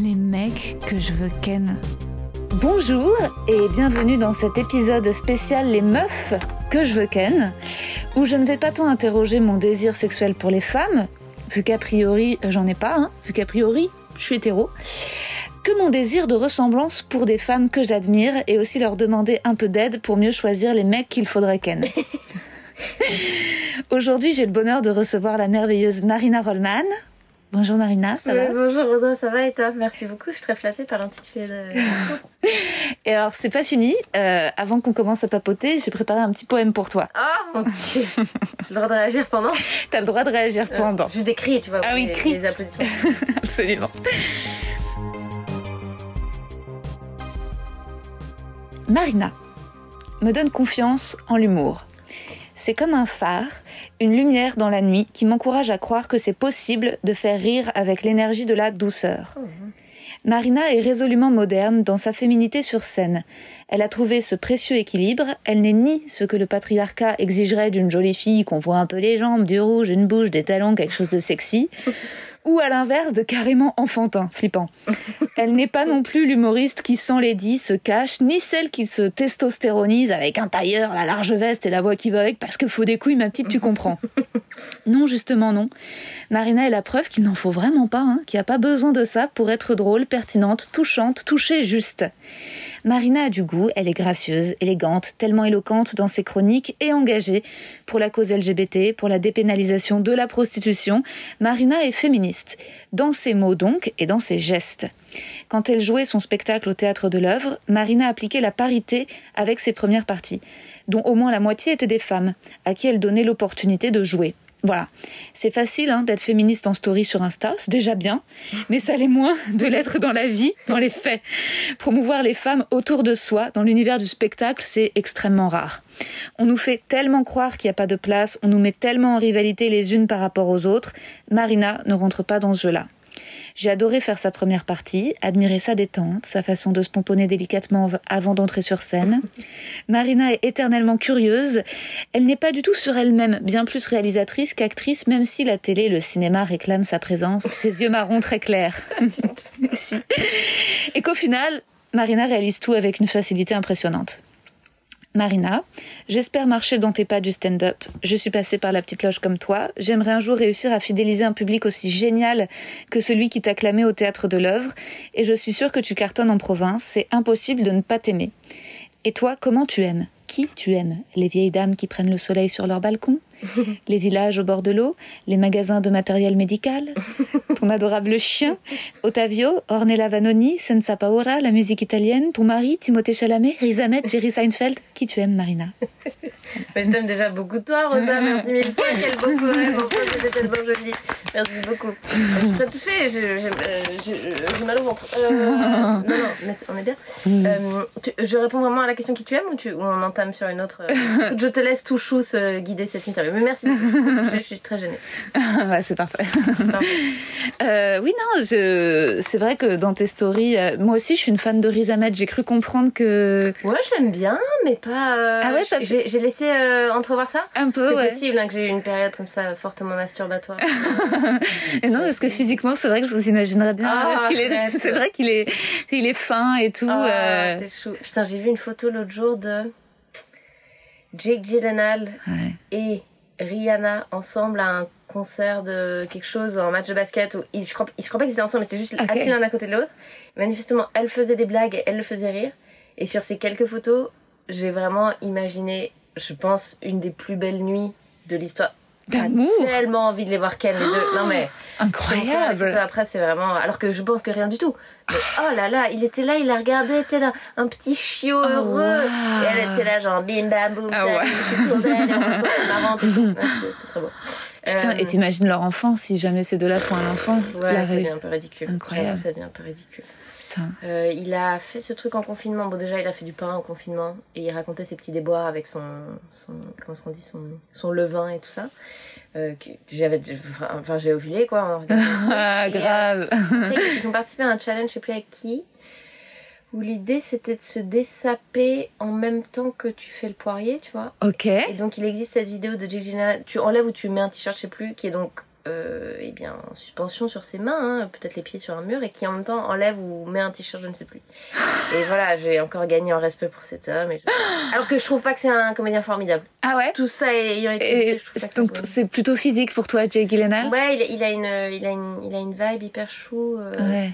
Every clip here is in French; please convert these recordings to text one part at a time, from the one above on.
les mecs que je veux ken. Bonjour et bienvenue dans cet épisode spécial Les meufs que je veux ken, où je ne vais pas tant interroger mon désir sexuel pour les femmes, vu qu'a priori j'en ai pas, hein, vu qu'a priori je suis hétéro, que mon désir de ressemblance pour des femmes que j'admire et aussi leur demander un peu d'aide pour mieux choisir les mecs qu'il faudrait ken. Aujourd'hui, j'ai le bonheur de recevoir la merveilleuse Marina Rollman. Bonjour Marina, ça va Bonjour Rosa, ça va et toi? Merci beaucoup, je suis très flattée par l'intitulé de. Et alors, c'est pas fini. Euh, avant qu'on commence à papoter, j'ai préparé un petit poème pour toi. Oh mon dieu J'ai le droit de réagir pendant? T'as le droit de réagir pendant. Je décris, tu vois, Ah oui, les, crie. les applaudissements. Absolument. Marina me donne confiance en l'humour. C'est comme un phare, une lumière dans la nuit qui m'encourage à croire que c'est possible de faire rire avec l'énergie de la douceur. Marina est résolument moderne dans sa féminité sur scène. Elle a trouvé ce précieux équilibre, elle n'est ni ce que le patriarcat exigerait d'une jolie fille qu'on voit un peu les jambes, du rouge, une bouche, des talons, quelque chose de sexy, ou à l'inverse de carrément enfantin, flippant. Elle n'est pas non plus l'humoriste qui sans se cache, ni celle qui se testostéronise avec un tailleur, la large veste et la voix qui va avec parce que faut des couilles, ma petite, tu comprends. Non, justement non. Marina est la preuve qu'il n'en faut vraiment pas, hein, qu'il n'y a pas besoin de ça pour être drôle, pertinente, touchante, touchée juste. Marina a du goût, elle est gracieuse, élégante, tellement éloquente dans ses chroniques et engagée pour la cause LGBT, pour la dépénalisation de la prostitution. Marina est féministe, dans ses mots donc et dans ses gestes. Quand elle jouait son spectacle au théâtre de l'œuvre, Marina appliquait la parité avec ses premières parties, dont au moins la moitié étaient des femmes, à qui elle donnait l'opportunité de jouer. Voilà. C'est facile hein, d'être féministe en story sur Insta, c'est déjà bien, mais ça l'est moins de l'être dans la vie, dans les faits. Promouvoir les femmes autour de soi, dans l'univers du spectacle, c'est extrêmement rare. On nous fait tellement croire qu'il n'y a pas de place, on nous met tellement en rivalité les unes par rapport aux autres. Marina ne rentre pas dans ce jeu-là. J'ai adoré faire sa première partie, admirer sa détente, sa façon de se pomponner délicatement avant d'entrer sur scène. Marina est éternellement curieuse. Elle n'est pas du tout sur elle-même, bien plus réalisatrice qu'actrice, même si la télé et le cinéma réclament sa présence, ses yeux marrons très clairs. Si. Et qu'au final, Marina réalise tout avec une facilité impressionnante. Marina, j'espère marcher dans tes pas du stand-up. Je suis passée par la petite loge comme toi. J'aimerais un jour réussir à fidéliser un public aussi génial que celui qui t'a clamé au théâtre de l'œuvre. Et je suis sûre que tu cartonnes en province. C'est impossible de ne pas t'aimer. Et toi, comment tu aimes? Qui tu aimes? Les vieilles dames qui prennent le soleil sur leur balcon? Les villages au bord de l'eau Les magasins de matériel médical Ton adorable chien Ottavio, Ornella Vanoni, Senza Paura, la musique italienne Ton mari, Timothée Chalamet, Riz Ahmed, Jerry Seinfeld Qui tu aimes, Marina Mais je t'aime déjà beaucoup toi, Rosa. Merci mille fois. Quel beau poème. Enfin, c'était tellement joli. Merci beaucoup. Je suis très touchée. J'ai mal au ventre. Euh, non, non, mais on est bien. Euh, tu- je réponds vraiment à la question qui tu aimes ou, tu, ou on entame sur une autre euh, Je te laisse tout chousse euh, guider cette interview. Mais merci beaucoup. Je suis très touchée, Je suis très gênée. Ouais, c'est parfait. Euh, oui, non, je... c'est vrai que dans tes stories, euh, moi aussi, je suis une fan de Riz Ahmed. J'ai cru comprendre que Ouais, je l'aime bien, mais pas. euh, Ah ouais, j'ai j'ai laissé euh, entrevoir ça. un peu, C'est ouais. possible hein, que j'ai eu une période comme ça fortement masturbatoire. Et non, parce que physiquement, c'est vrai que je vous imaginerais bien. Ah, parce qu'il est, c'est vrai qu'il est, il est fin et tout. Ah, euh, t'es chou. Putain, j'ai vu une photo l'autre jour de Jake Gyllenhaal ouais. et Rihanna ensemble à un concert de quelque chose ou un match de basket où ils, je crois, ils- je crois pas qu'ils étaient ensemble mais c'était juste assis l'un à côté de l'autre. Manifestement elle faisait des blagues et elle le faisait rire. Et sur ces quelques photos j'ai vraiment imaginé je pense une des plus belles nuits de l'histoire D'amour. J'ai tellement envie de les voir ken les deux non mais Incroyable. après, c'est vraiment. Alors que je pense que rien du tout. Mais oh là là, il était là, il la regardait, était là, un petit chiot heureux. wow. Et elle était là, genre bim bam boum, Ah ouais. c'était- très beau. Putain, et Euh, t'imagines leur enfant si jamais ces deux-là font un enfant Ouais, ça devient un peu ridicule. Incroyable. Ça devient un peu ridicule. Euh, il a fait ce truc en confinement. Bon, déjà, il a fait du pain en confinement et il racontait ses petits déboires avec son, son comment est-ce qu'on dit, son, son levain et tout ça. Euh, j'avais, enfin, j'ai ovulé quoi. en. Ah, euh, grave. Après, ils ont participé à un challenge, je sais plus avec qui, où l'idée c'était de se dessaper en même temps que tu fais le poirier, tu vois. ok. Et donc il existe cette vidéo de Gyllenhaal, tu enlèves ou tu mets un t-shirt, je sais plus, qui est donc euh, eh bien, en suspension sur ses mains, hein, peut-être les pieds sur un mur, et qui en même temps enlève ou met un t-shirt, je ne sais plus. Et voilà, j'ai encore gagné en respect pour cet homme. et je- Alors que je trouve pas que c'est un comédien formidable. Ah ouais? Tout ça ayant été Et donc c'est plutôt physique pour toi, Jake Gyllenhaal? Ouais, il, il a une, il, a une, il a une vibe hyper chou. euh, Ouais.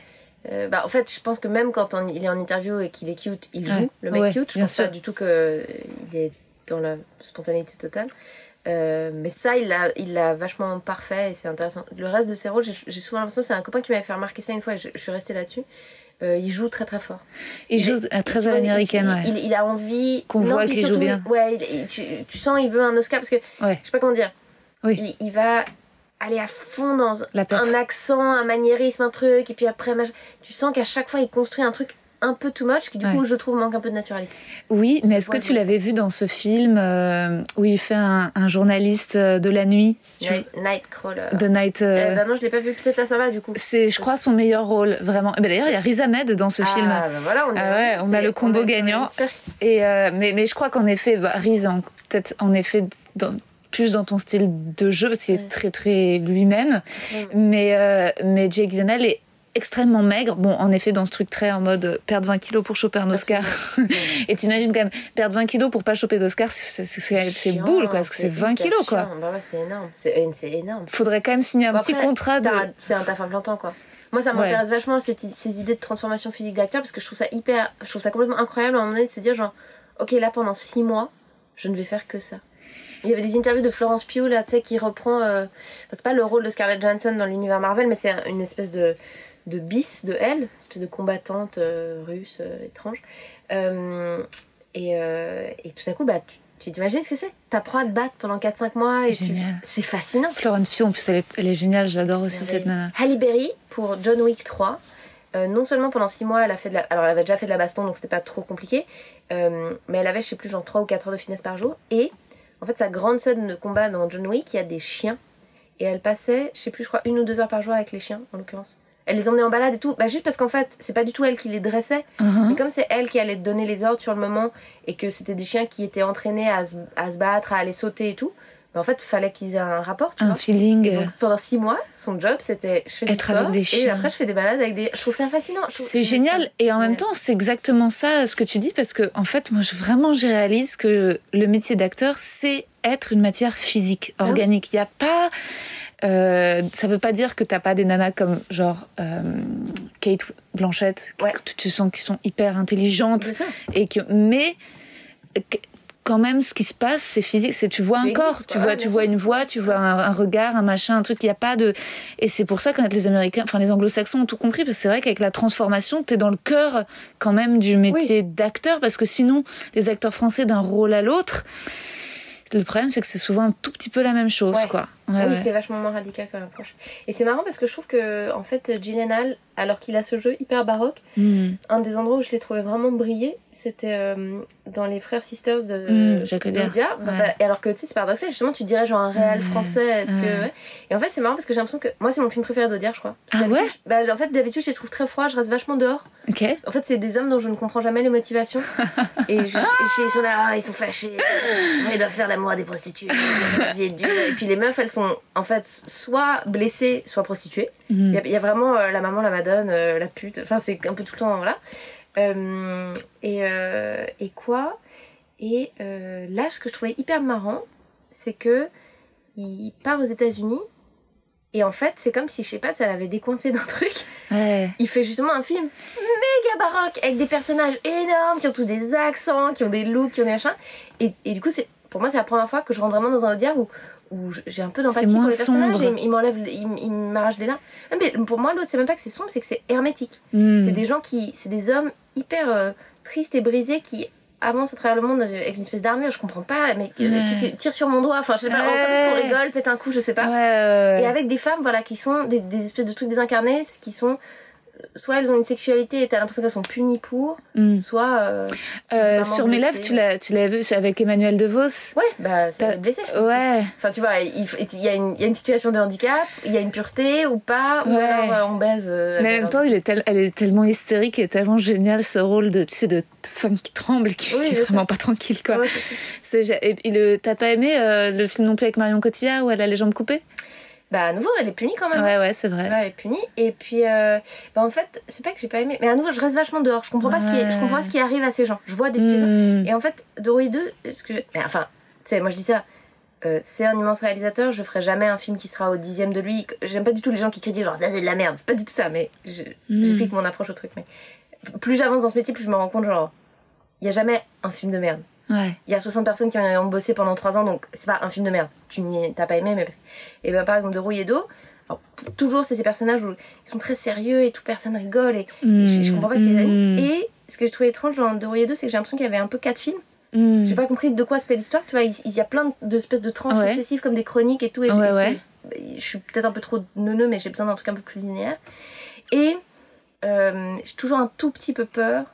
euh, bah, en fait, je pense que même quand on- il est en interview et qu'il est cute, il joue Ouais. le mec Ouais, cute. Je bien pense sûr. pas du tout qu'il est dans la spontanéité totale. Euh, mais ça, il l'a il l'a vachement parfait et c'est intéressant. Le reste de ses rôles, j'ai souvent l'impression, c'est un copain qui m'avait fait remarquer ça une fois et je, je suis restée là-dessus. Euh, il joue très très fort. Il joue à très à l'américaine, il, ouais. il, il a envie. Qu'on voit qu'il joue bien. Ouais, il- tu, tu sens il veut un Oscar parce que Ouais. je sais pas comment dire. Oui. Il, va aller à fond dans La un accent, un maniérisme, un truc, et puis après, tu sens qu'à chaque fois, il construit un truc un peu too much, qui du Ouais. coup, je trouve, manque un peu de naturalisme. Oui, mais est-ce que tu l'avais vu dans ce film euh, où il fait un, un journaliste euh, de la nuit? Tu- Nightcrawler. The Night. euh, Euh, bah non, je l'ai pas vu, peut-être là ça va du coup. c'est, je crois, son meilleur rôle, vraiment. Eh ben, D'ailleurs, il y a Riz Ahmed dans ce film. Ah, bah voilà, on, est- Ah ouais, on a c'est- le combo gagnant. Et euh, mais, mais je crois qu'en effet, bah, Riz, en- peut-être en effet, dans- plus dans ton style de jeu, parce qu'il est Ouais. très très lui-même. Ouais. Mais, mais Jake Gyllenhaal est extrêmement maigre. Bon, en effet, dans ce truc très en mode euh, perdre 20 kilos pour choper un Oscar. Et t'imagines quand même, perdre 20 kilos pour pas choper d'Oscar, c'est- boule, quoi, parce que c'est 20 hyper kilos, quoi. Bah ouais, c'est énorme. C'est c'est énorme. Faudrait quand même signer un Bon, petit après, contrat de. C'est un taf implantant quoi. Moi ça Ouais. m'intéresse vachement cette ces idées de transformation physique d'acteur parce que je trouve ça hyper, je trouve ça complètement incroyable à un moment donné de se dire genre, ok là pendant 6 mois, je ne vais faire que ça. Il y avait des interviews de Florence Pugh là, tu sais, qui reprend, euh, enfin, c'est pas le rôle de Scarlett Johansson dans l'univers Marvel, mais c'est un- une espèce de de bis de elle, une espèce de combattante euh, russe euh, étrange. Euh, et, et tout à coup, bah, tu tu t'imagines ce que c'est? T'apprends à te battre pendant 4-5 mois et tu... C'est fascinant. Florence Pugh, en plus, elle est, elle est géniale, j'adore aussi cette nana. Halle Berry pour John Wick 3. Euh, non seulement pendant 6 mois, elle a fait de la... Alors, elle avait déjà fait de la baston, donc c'était pas trop compliqué. Mais elle avait, je sais plus, genre 3 ou 4 heures de fitness par jour. Et en fait, sa grande scène de combat dans John Wick, il y a des chiens. Et elle passait, je sais plus, je crois, une ou deux heures par jour avec les chiens, en l'occurrence. Elle les emmenait en balade et tout. Bah, juste parce qu'en fait, c'est pas du tout elle qui les dressait. Mhm. Mais comme c'est elle qui allait donner les ordres sur le moment et que c'était des chiens qui étaient entraînés à se, à se battre, à aller sauter et tout, bah, en fait, fallait qu'ils aient un rapport, tu Un vois. feeling. Et euh, donc pendant six mois, son job c'était je fais du avec des et chiens. après je fais des balades avec des. Je trouve ça fascinant. C'est génial ça et en même temps c'est exactement ça ce que tu dis parce que en fait moi je, vraiment je réalise que le métier d'acteur c'est être une matière physique Ah organique. Il y a pas euh, ça veut pas dire que t'as pas des nanas comme genre euh, Kate Blanchett Ouais. que tu sens qui sont hyper intelligentes et que mais quand même ce qui se passe c'est physique c'est tu vois un corps tu vois tu sûr. vois une voix tu vois un, un regard un machin un truc il y a pas de et c'est pour ça que les américains enfin les anglo-saxons ont tout compris parce que c'est vrai qu'avec la transformation t'es dans le cœur quand même du métier d'acteur parce que sinon les acteurs français d'un rôle à l'autre le problème c'est que c'est souvent un tout petit peu la même chose Ouais. quoi Ouais, oui, ouais. c'est vachement moins radical comme approche. Et c'est marrant parce que je trouve que en fait Gyllenhaal, alors qu'il a ce jeu hyper baroque, Hmm. un des endroits où je l'ai trouvé vraiment briller, c'était euh, dans les frères sisters de Mm, d'Audiard. Bah, Ouais. bah, et alors que tu sais, c'est paradoxal, justement, tu dirais genre un réel français. Est-ce que. Et en fait, c'est marrant parce que j'ai l'impression que moi, c'est mon film préféré d'Audiard, je crois. Parce Ah ouais bah, En fait, d'habitude, je les trouve très froids, je reste vachement dehors. ok En fait, c'est des hommes dont je ne comprends jamais les motivations. et, je, et je- ils sont là, ah, ils sont fâchés. Ils doivent faire l'amour à des prostituées. est dure. Et puis les meufs, elles sont en fait soit blessées, soit prostituées. Il y, a- il y a vraiment euh, la maman, la madone, euh, la pute. Enfin, c'est un peu tout le temps, voilà. Euh, et, euh, et quoi? Et là, ce que je trouvais hyper marrant, c'est que il part aux États-Unis. Et en fait, c'est comme si, je sais pas, ça l'avait décoincé d'un truc ouais il fait justement un film méga baroque avec des personnages énormes qui ont tous des accents, qui ont des looks, qui ont des machins. Et, et du coup, c'est pour moi, c'est la première fois que je rentre vraiment dans un Audiard où, où j'ai un peu d'empathie pour les personnages et il m'enlève, il, m- il m'arrache des larmes. Non, Mais pour moi, l'autre, c'est même pas que c'est sombre, c'est que c'est hermétique. Hmm. C'est des gens qui, c'est des hommes hyper euh, tristes et brisés qui avance à travers le monde avec une espèce d'armure, je comprends pas, mais euh, Ouais. tire sur mon doigt, enfin je sais pas, Ouais. quand est-ce qu'on rigole, pète un coup, je sais pas. ouais. Et avec des femmes, voilà, qui sont des, des espèces de trucs désincarnés, qui sont soit elles ont une sexualité et t'as l'impression qu'elles sont punies pour, Mm. soit euh, Euh, sur mes lèvres, tu l'as, tu l'as vu avec Emmanuel DeVos. ouais, bah T'as- c'est blessé. Ouais. Enfin, tu vois, il, il y, a une, il y a une situation de handicap, il y a une pureté ou pas, ou Ouais. alors euh, on baise. euh, Mais en même temps, il est tel- elle est tellement hystérique et tellement génial ce rôle de, tu sais, de femme qui tremble, qui, Oui, qui est vraiment pas tranquille, quoi. Ouais, c'est ça. T'as pas aimé le film non plus avec Marion Cotillard où elle a les jambes coupées? Bah, à nouveau, elle est punie quand même. Ouais, ouais, c'est Tu vrai. vois, elle est punie. Et puis, euh, bah, en fait, c'est pas que j'ai pas aimé, mais à nouveau, je reste vachement dehors. Je comprends pas, ce, qui est- je comprends pas ce qui arrive à ces gens. Je vois des situations. Mm. Et en fait, Doroï 2, ce que mais enfin, tu sais, moi je dis ça. euh, c'est un immense réalisateur, je ferai jamais un film qui sera au dixième de lui. J'aime pas du tout les gens qui critiquent genre ça c'est de la merde, c'est pas du tout ça, mais je- Mm. j'explique mon approche au truc. Mais plus j'avance dans ce métier, plus je me rends compte genre, il y a jamais un film de merde. Ouais. Il y a 60 personnes qui ont bossé pendant 3 ans, donc c'est pas un film de merde. Tu t'as pas aimé, mais. Et ben par exemple, de Rouille et d'eau, alors, toujours c'est ces personnages où ils sont très sérieux et tout, personne rigole et je, je comprends pas ce qu'ils Mm. animent. Et ce que je trouvais étrange dans De et d'eau, c'est que j'ai l'impression qu'il y avait un peu quatre films. Mm. J'ai pas compris de quoi c'était l'histoire, tu vois. Il, il y a plein d'espèces de tranches Ouais. successives comme des chroniques et tout. Et Ouais, j'ai- ouais. c'est- Je suis peut-être un peu trop neuneux, mais j'ai besoin d'un truc un peu plus linéaire. Et euh, j'ai toujours un tout petit peu peur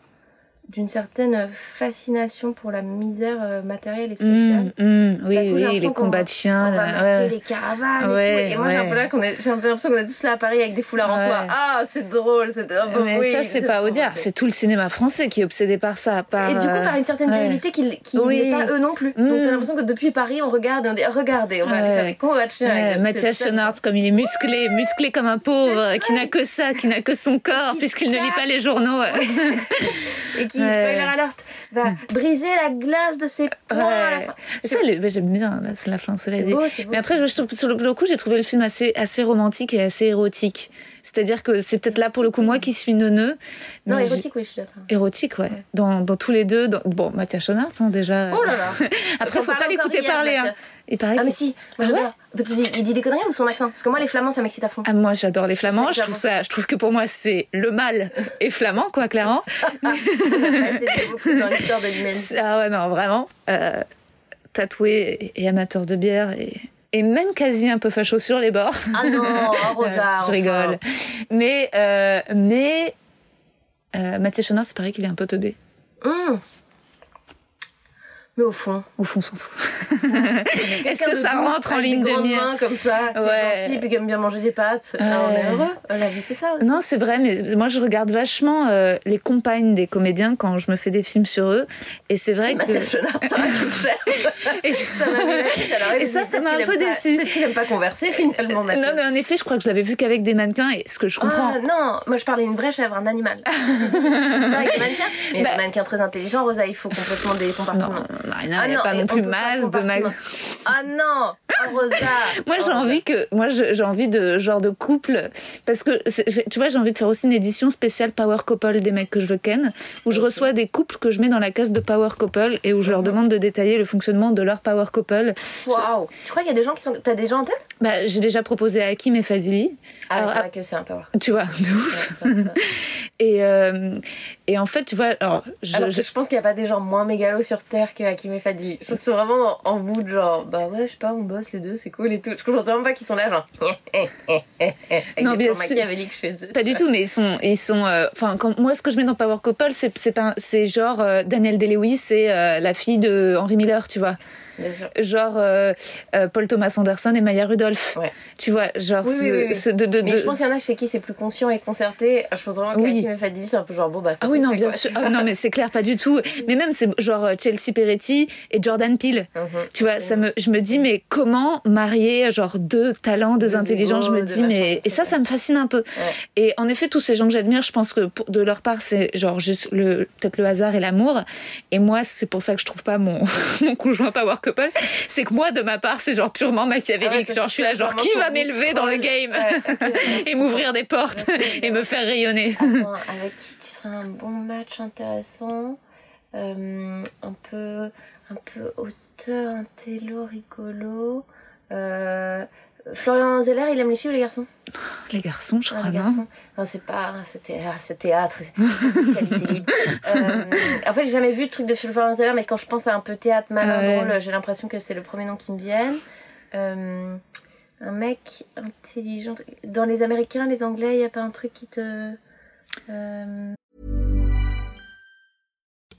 d'une certaine fascination pour la misère euh, matérielle et sociale. Mm, mm. Oui, coup, oui, les combats de chiens. On va ouais. les caravanes Ouais, et tout. Et moi, j'ai un ouais. peu j'ai un l'impression qu'on est tous là à Paris avec des foulards en soie. Ah, c'est drôle, c'est bon, Mais oui, ça, c'est pas Audiard, c'est tout le cinéma français qui est obsédé par ça. Par, Et du coup, euh, par une certaine ouais. virilité qui, qui Oui. n'est pas eux non plus. Mm. Donc t'as l'impression que depuis Paris, on regarde et on dit regardez, on va aller faire des combats de chiens. Mathias Schoenaerts, comme il est musclé, musclé comme un pauvre, qui n'a que ça, qui n'a que son corps, Qui puisqu'il ne lit pas les journaux. Qui, spoiler alert, va briser la glace de ses poings. Enfin, Ça, j'aime bien, la fin, c'est beau, c'est beau. Mais après, je trouve, sur le coup, j'ai trouvé le film assez, assez romantique et assez érotique. C'est-à-dire que c'est peut-être là, pour le coup, moi qui suis neuneux. non, érotique, oui, je suis d'accord. Érotique, ouais. Dans, dans tous les deux. Dans... Bon, Mathias Schoenaerts, hein, déjà. Oh là là Après, On faut pas l'écouter parler. Hein. Ah, mais si, moi Ah ouais il dit des conneries ou son accent? Parce que moi, les flamands, ça m'excite à fond. Ah, moi, j'adore les flamands. Je trouve ça, je trouve que pour moi, c'est le mal et flamand, quoi, clairement. Ça a été beaucoup dans l'histoire de l'humanité. Ah ouais, non, vraiment. Euh, tatoué et amateur de bière et, et même quasi un peu facho sur les bords. Ah non, oh, Rosa, je enfin. rigole. Mais, euh, mais euh, Mathias Schoenaerts, c'est pareil qu'il est un peu teubé. Hum. Mais au fond, Au fond, on s'en fout. Est-ce que ça rentre en ligne des de mire mains comme ça, qui Ouais. est gentil, puis qui aime bien manger des pâtes. Ah, on est Ouais. heureux. La vie, c'est ça aussi. Non, c'est vrai, mais moi je regarde vachement euh, les compagnes des comédiens quand je me fais des films sur eux. Et c'est vrai que. Mathias Schoenaerts, ça cher. Et- ça. Et ça, ça m'a un peu pas- Peut-être qu'il aime pas converser finalement, Mathias. Non, mais en effet, je crois que je l'avais vu qu'avec des mannequins et ce que je comprends. Ah, non, moi je parlais d'une vraie chèvre, un animal. ça avec des mannequins. Mais Bah- des mannequins très intelligents, Rosa, il faut complètement des non, compartiments. Marina, Ah il n'y a non, pas non on plus masse de compartiment. Ah non, Rosa. Moi, j'ai envie que, moi, j'ai envie de genre de couple, parce que tu vois, j'ai envie de faire aussi une édition spéciale Power Couple des mecs que je veux ken, où je reçois des couples que je mets dans la case de Power Couple et où je leur demande de détailler le fonctionnement de leur Power Couple. Waouh. Tu crois qu'il y a des gens qui sont. T'as des gens en tête? Bah, j'ai déjà proposé à Hakim et Fadili, Ah, c'est vrai que c'est un power. tu vois, de ouf. Ouais. Et euh, et en fait, tu vois, alors, je, Alors, je- je pense qu'il n'y a pas des gens moins mégalos sur Terre que Hakim et Fadili. Je pense qu'ils sont vraiment en, en mood genre, bah ouais, je sais pas, on bosse les deux, c'est cool et tout. Je pense vraiment pas qu'ils sont là genre, avec Non, des bien sûr. chez eux. Pas du tout, mais ils sont, ils sont. euh, Enfin, moi, ce que je mets dans Power Couple, c'est, c'est genre euh, Daniel Day-Lewis, c'est euh, la fille de Henry Miller, tu vois. Bien sûr. Genre euh, euh, Paul Thomas Anderson et Maya Rudolph. Ouais. Tu vois, genre Oui, ce, oui, oui, ce de, de, Mais de- je pense qu'il y en a chez qui c'est plus conscient et concerté. Je pense vraiment Oui. qu'Hakim et Fadili, c'est un peu genre, bon bah ça Ah oui, non, fait, bien quoi, sûr. Ah non, mais c'est clair, pas du tout. Mais même, c'est genre euh, Chelsea Peretti et Jordan Peele. Mhm. Tu vois, ça me, je me dis, mais comment marier genre deux talents, deux Deux intelligents Je me dis, mais et ça, ça me fascine un peu. Et en effet, tous ces gens que j'admire, je pense que pour- de leur part, c'est genre juste le peut-être le hasard et l'amour. Et moi, c'est pour ça que je trouve pas mon mon conjoint power couple. C'est que moi, de ma part, c'est genre purement Ah ouais, machiavélique. toi, genre, je suis là, genre, qui va m'élever dans le game Ouais, et m'ouvrir des portes et me faire rayonner. Attends, avec qui tu serais un bon match intéressant Euh, Un peu, un peu auteur, un télo rigolo. Euh, Florian Zeller, il aime les filles ou les garçons? Les garçons, je Ah, crois, les non? garçons. Non, c'est pas ce théâtre, ce théâtre. Euh, en fait, j'ai jamais vu le truc de Florian Zeller, mais quand je pense à un peu théâtre malin, Ouais. drôle, j'ai l'impression que c'est le premier nom qui me vient. Euh, un mec intelligent. Dans les Américains, les Anglais, il y a pas un truc qui te. euh,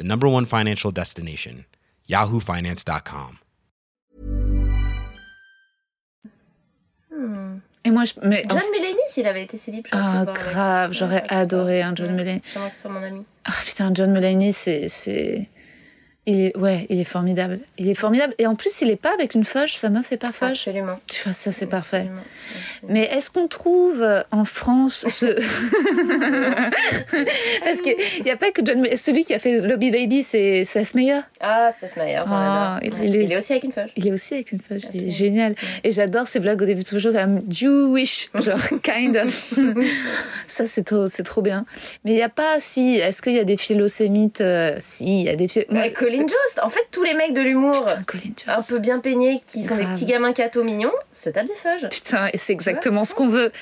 the number one financial destination, yahoofinance.com. hmm. Et moi, je. Mais, John Mulaney, s'il avait été célib, Ah, pu le voir avec. grave, j'aurais avec- adoré un John Ouais, Mulaney. J'aimerais que mon ami. Ah putain, John Mulaney, c'est. Il est... Ouais, il est formidable. Il est formidable. Et en plus, il est pas avec une fauche, sa meuf est pas fauche. Absolument. Tu vois, ça, c'est parfait. Absolument. Mais est-ce qu'on trouve euh, en France ce. Parce qu'il n'y a pas que John. Celui qui a fait Lobby Baby, c'est Seth Meyer. Ah, ça se meilleur, j'en Ah, il- est- aussi avec une feuille. Il est aussi avec une fauche. Il est génial. Et j'adore ses blagues au début de choses. I'm Jewish. Genre, kind of. ça, c'est trop, trop bien. Mais il n'y a pas, si. Est-ce qu'il y a des philosémites euh, Si, il y a des. philo- Moi, Ouais, Colin Jost, en fait, tous les mecs de l'humour un peu bien peignés, qui sont des petits gamins cathos mignons, se tapent des feuilles. Putain, et c'est exactement ce qu'on veut.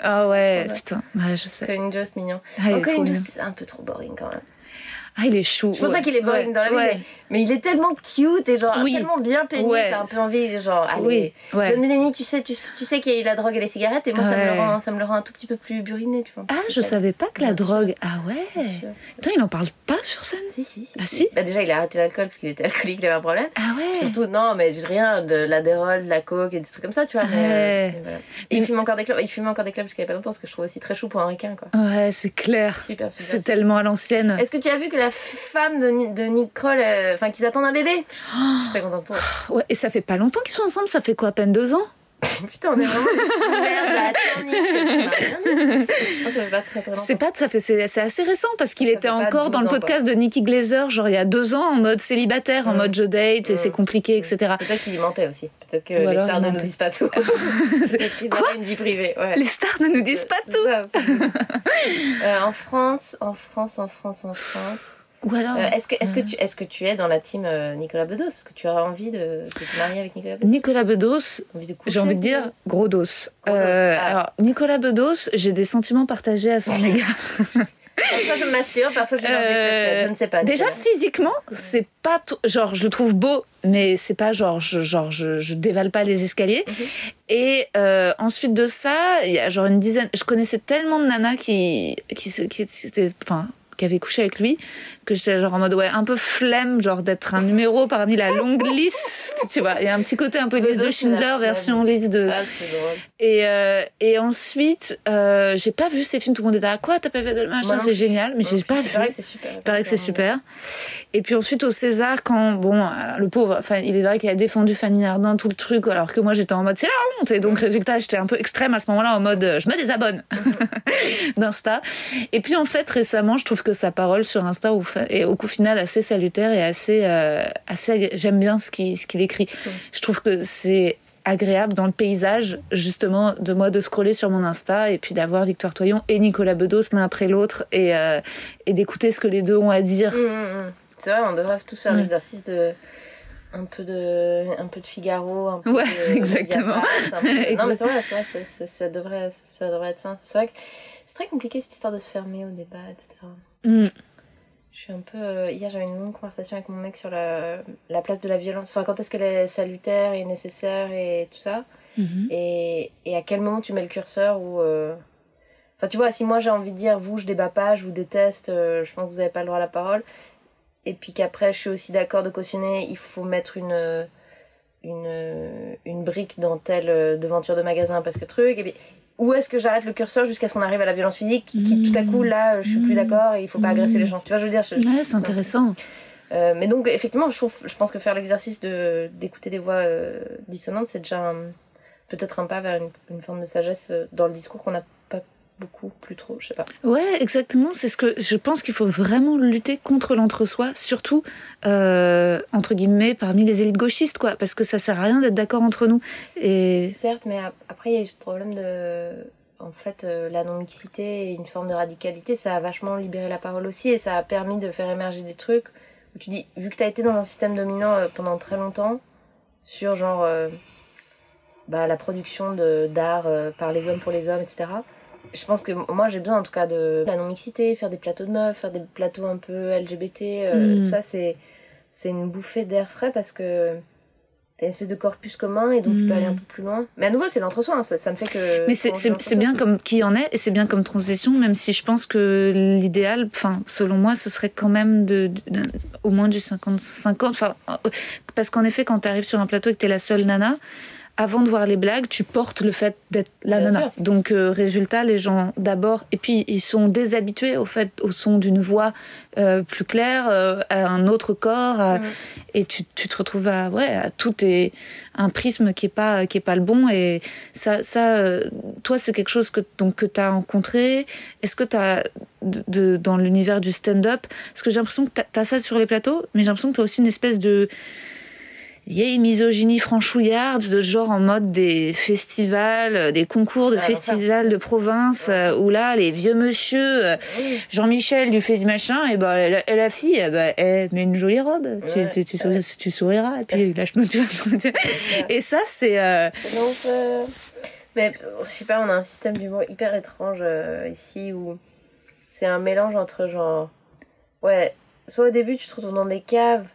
Ah ouais, putain. Ouais, je sais. Colin Jost mignon. Ah, Oh, Colin. Jost, c'est un peu trop boring quand même. Ah, il est chou. Je pense ouais. pas qu'il est boring Ouais, dans la vie, ouais. mais, mais il est tellement cute et genre Oui. tellement bien peigné, t'as un peu envie de genre, allez. Oui. John Mulaney, tu sais, tu, tu sais qu'il y a eu la drogue et les cigarettes, et moi ça, me le rend, ça me le rend un tout petit peu plus buriné, tu vois. Ah, je savais pas que la drogue. Ah ouais. Putain, il en parle pas sur scène. Si, si, si. Ah, si Bah, déjà, il a arrêté l'alcool parce qu'il était alcoolique, il avait un problème. Ah Puis ouais. Surtout, non, mais rien, de l'adérol, de la coke et des trucs comme ça, tu vois. Mais, Ouais. mais voilà. Et il fume encore des clubs, il fume encore des clubs jusqu'à pas longtemps, ce que je trouve aussi très chou pour un requin, quoi. Ouais, c'est clair. Super, super. C'est tellement à l'ancienne. Est-ce que tu as vu que la femme de, de Nick Kroll, euh, enfin, qu'ils attendent un bébé Je suis très contente pour eux. Ouais, et ça fait pas longtemps qu'ils sont ensemble, ça fait quoi, à peine deux ans? Putain, on est vraiment des sous-mères de la technique. Je pense que ça fait pas très très longtemps. C'est pas, ça fait, c'est assez récent parce qu'il était encore 12 dans le podcast de Nikki Glazer, genre il y a deux ans, en mode célibataire, en mode je date et c'est compliqué, etc. Peut-être qu'il y mentait aussi. Peut-être que les stars ne nous disent pas tout. Quoi une vie privée. Ouais. Les stars ne nous disent pas tout. Euh, en France, en France, en France, en France. Ou alors. Euh, est-ce que, est-ce que tu, est-ce que tu es dans la team euh, Nicolas Bedos? Est-ce que tu as envie de, de te marier avec Nicolas Bedos? Nicolas Bedos, Envie de coucher j'ai envie de dire gros dos. Gros dos, Euh, ah. Alors, Nicolas Bedos, j'ai des sentiments partagés à son égard. Parfois je me masturbe, parfois je lance des fléchettes. Je ne sais pas. Déjà physiquement, c'est pas genre je le trouve beau, mais c'est pas genre je, genre je, je dévale pas les escaliers. Mhm. Et euh, ensuite de ça, il y a genre une dizaine. Je connaissais tellement de nanas qui qui qui enfin qui avaient couché avec lui que j'étais genre en mode ouais un peu flemme genre d'être un numéro parmi la longue liste tu vois il y a un petit côté un peu liste de Schindler version liste de Ah, c'est drôle. et, euh, et ensuite, euh, j'ai pas vu ces films. Tout le monde était à quoi T'as pas vu de machin C'est génial, mais j'ai pas Il paraît vu. que c'est super. Il paraît que c'est super. Et puis ensuite au César, quand bon, le pauvre, enfin, il est vrai qu'il a défendu Fanny Ardant tout le truc, alors que moi j'étais en mode c'est la honte. Et donc résultat, j'étais un peu extrême à ce moment-là, en mode je me désabonne d'Insta. Et puis en fait récemment, je trouve que sa parole sur Insta au est au coup final assez salutaire et assez, euh, assez. J'aime bien ce qu'il ce qu'il écrit. Je trouve que c'est agréable dans le paysage justement de moi de scroller sur mon Insta et puis d'avoir Victoire Toyon et Nicolas Bedos l'un après l'autre et, euh, et d'écouter ce que les deux ont à dire. Hum, hum, hum. C'est vrai, on devrait tous faire l'exercice de un peu de un peu de Figaro, un peu Ouais, de exactement. Peu Non mais c'est vrai, c'est vrai, ça devrait ça devrait être ça. C'est vrai que c'est très compliqué cette histoire de se fermer au débat, etc. Mm. Je suis un peu. euh, hier, j'avais une longue conversation avec mon mec sur la, la place de la violence. Enfin, quand est-ce qu'elle est salutaire et nécessaire et tout ça. Mhm. Et, et à quel moment tu mets le curseur où. euh, Enfin, tu vois, si moi j'ai envie de dire, vous, je débat pas, je vous déteste, euh, je pense que vous avez pas le droit à la parole. Et puis qu'après, je suis aussi d'accord de cautionner, il faut mettre une. Une, une brique dans telle euh, devanture de magasin parce que truc. Et puis, où est-ce que j'arrête le curseur jusqu'à ce qu'on arrive à la violence physique qui, tout à coup, là, je suis plus Mhm. d'accord et il faut pas agresser les gens. Tu vois, je veux dire. je- Ouais, c'est intéressant. euh, mais donc, effectivement, je, trouve, je pense que faire l'exercice de d'écouter des voix euh, dissonantes, c'est déjà un, peut-être un pas vers une, une forme de sagesse euh, dans le discours qu'on pas beaucoup, plus trop, je sais pas. Ouais, exactement. C'est ce que je pense qu'il faut vraiment lutter contre l'entre-soi, surtout euh, entre guillemets parmi les élites gauchistes, quoi, parce que ça sert à rien d'être d'accord entre nous. Et Certes, mais ap- après, il y a eu ce problème de. En fait, euh, la non-mixité et une forme de radicalité, ça a vachement libéré la parole aussi et ça a permis de faire émerger des trucs où tu dis, vu que tu as été dans un système dominant euh, pendant très longtemps, sur genre bah, la production d'art par les hommes pour les hommes, etc. Je pense que moi j'ai besoin en tout cas de la non-mixité, faire des plateaux de meufs, faire des plateaux un peu LGBT, euh, Mm. tout ça c'est c'est une bouffée d'air frais parce que t'as une espèce de corpus commun et donc tu peux Mm. aller un peu plus loin. Mais à nouveau c'est l'entre-soi, hein, ça, ça me fait que. Mais c'est- bien comme qui en est et c'est bien comme transition, même si je pense que l'idéal, enfin, selon moi, ce serait quand même de, de- de- au moins du 50-50. Enfin, euh, parce qu'en effet, quand tu arrives sur un plateau et que tu es la seule nana, avant de voir les blagues, tu portes le fait d'être la Bien nana. sûr. Donc, euh, résultat, les gens d'abord, et puis ils sont déshabitués au fait, au son d'une voix euh, plus claire, euh, à un autre corps, à- et tu, tu te retrouves à, ouais, à tout est un prisme qui est pas, qui est pas le bon, et ça, ça, euh, toi, c'est quelque chose que donc que t'as rencontré. Est-ce que t'as de, de- dans l'univers du stand-up, parce que j'ai l'impression que t'as as ça sur les plateaux, mais j'ai l'impression que t'as aussi une espèce de vieille misogynie franchouillarde, de genre en mode des festivals, euh, des concours de Ah, festivals de province, euh, où là, les vieux monsieur, euh, Oui. Jean-Michel du fait du machin, et bah, la, fille, eh bah, elle met une jolie robe, tu, Ouais, tu, tu, ouais. tu souriras, et puis lâche-moi, tu. Et ça, c'est, euh, Donc, euh, mais je sais pas, on a un système d'humour hyper étrange euh, ici où c'est un mélange entre genre. Ouais, soit au début tu te retrouves dans des caves,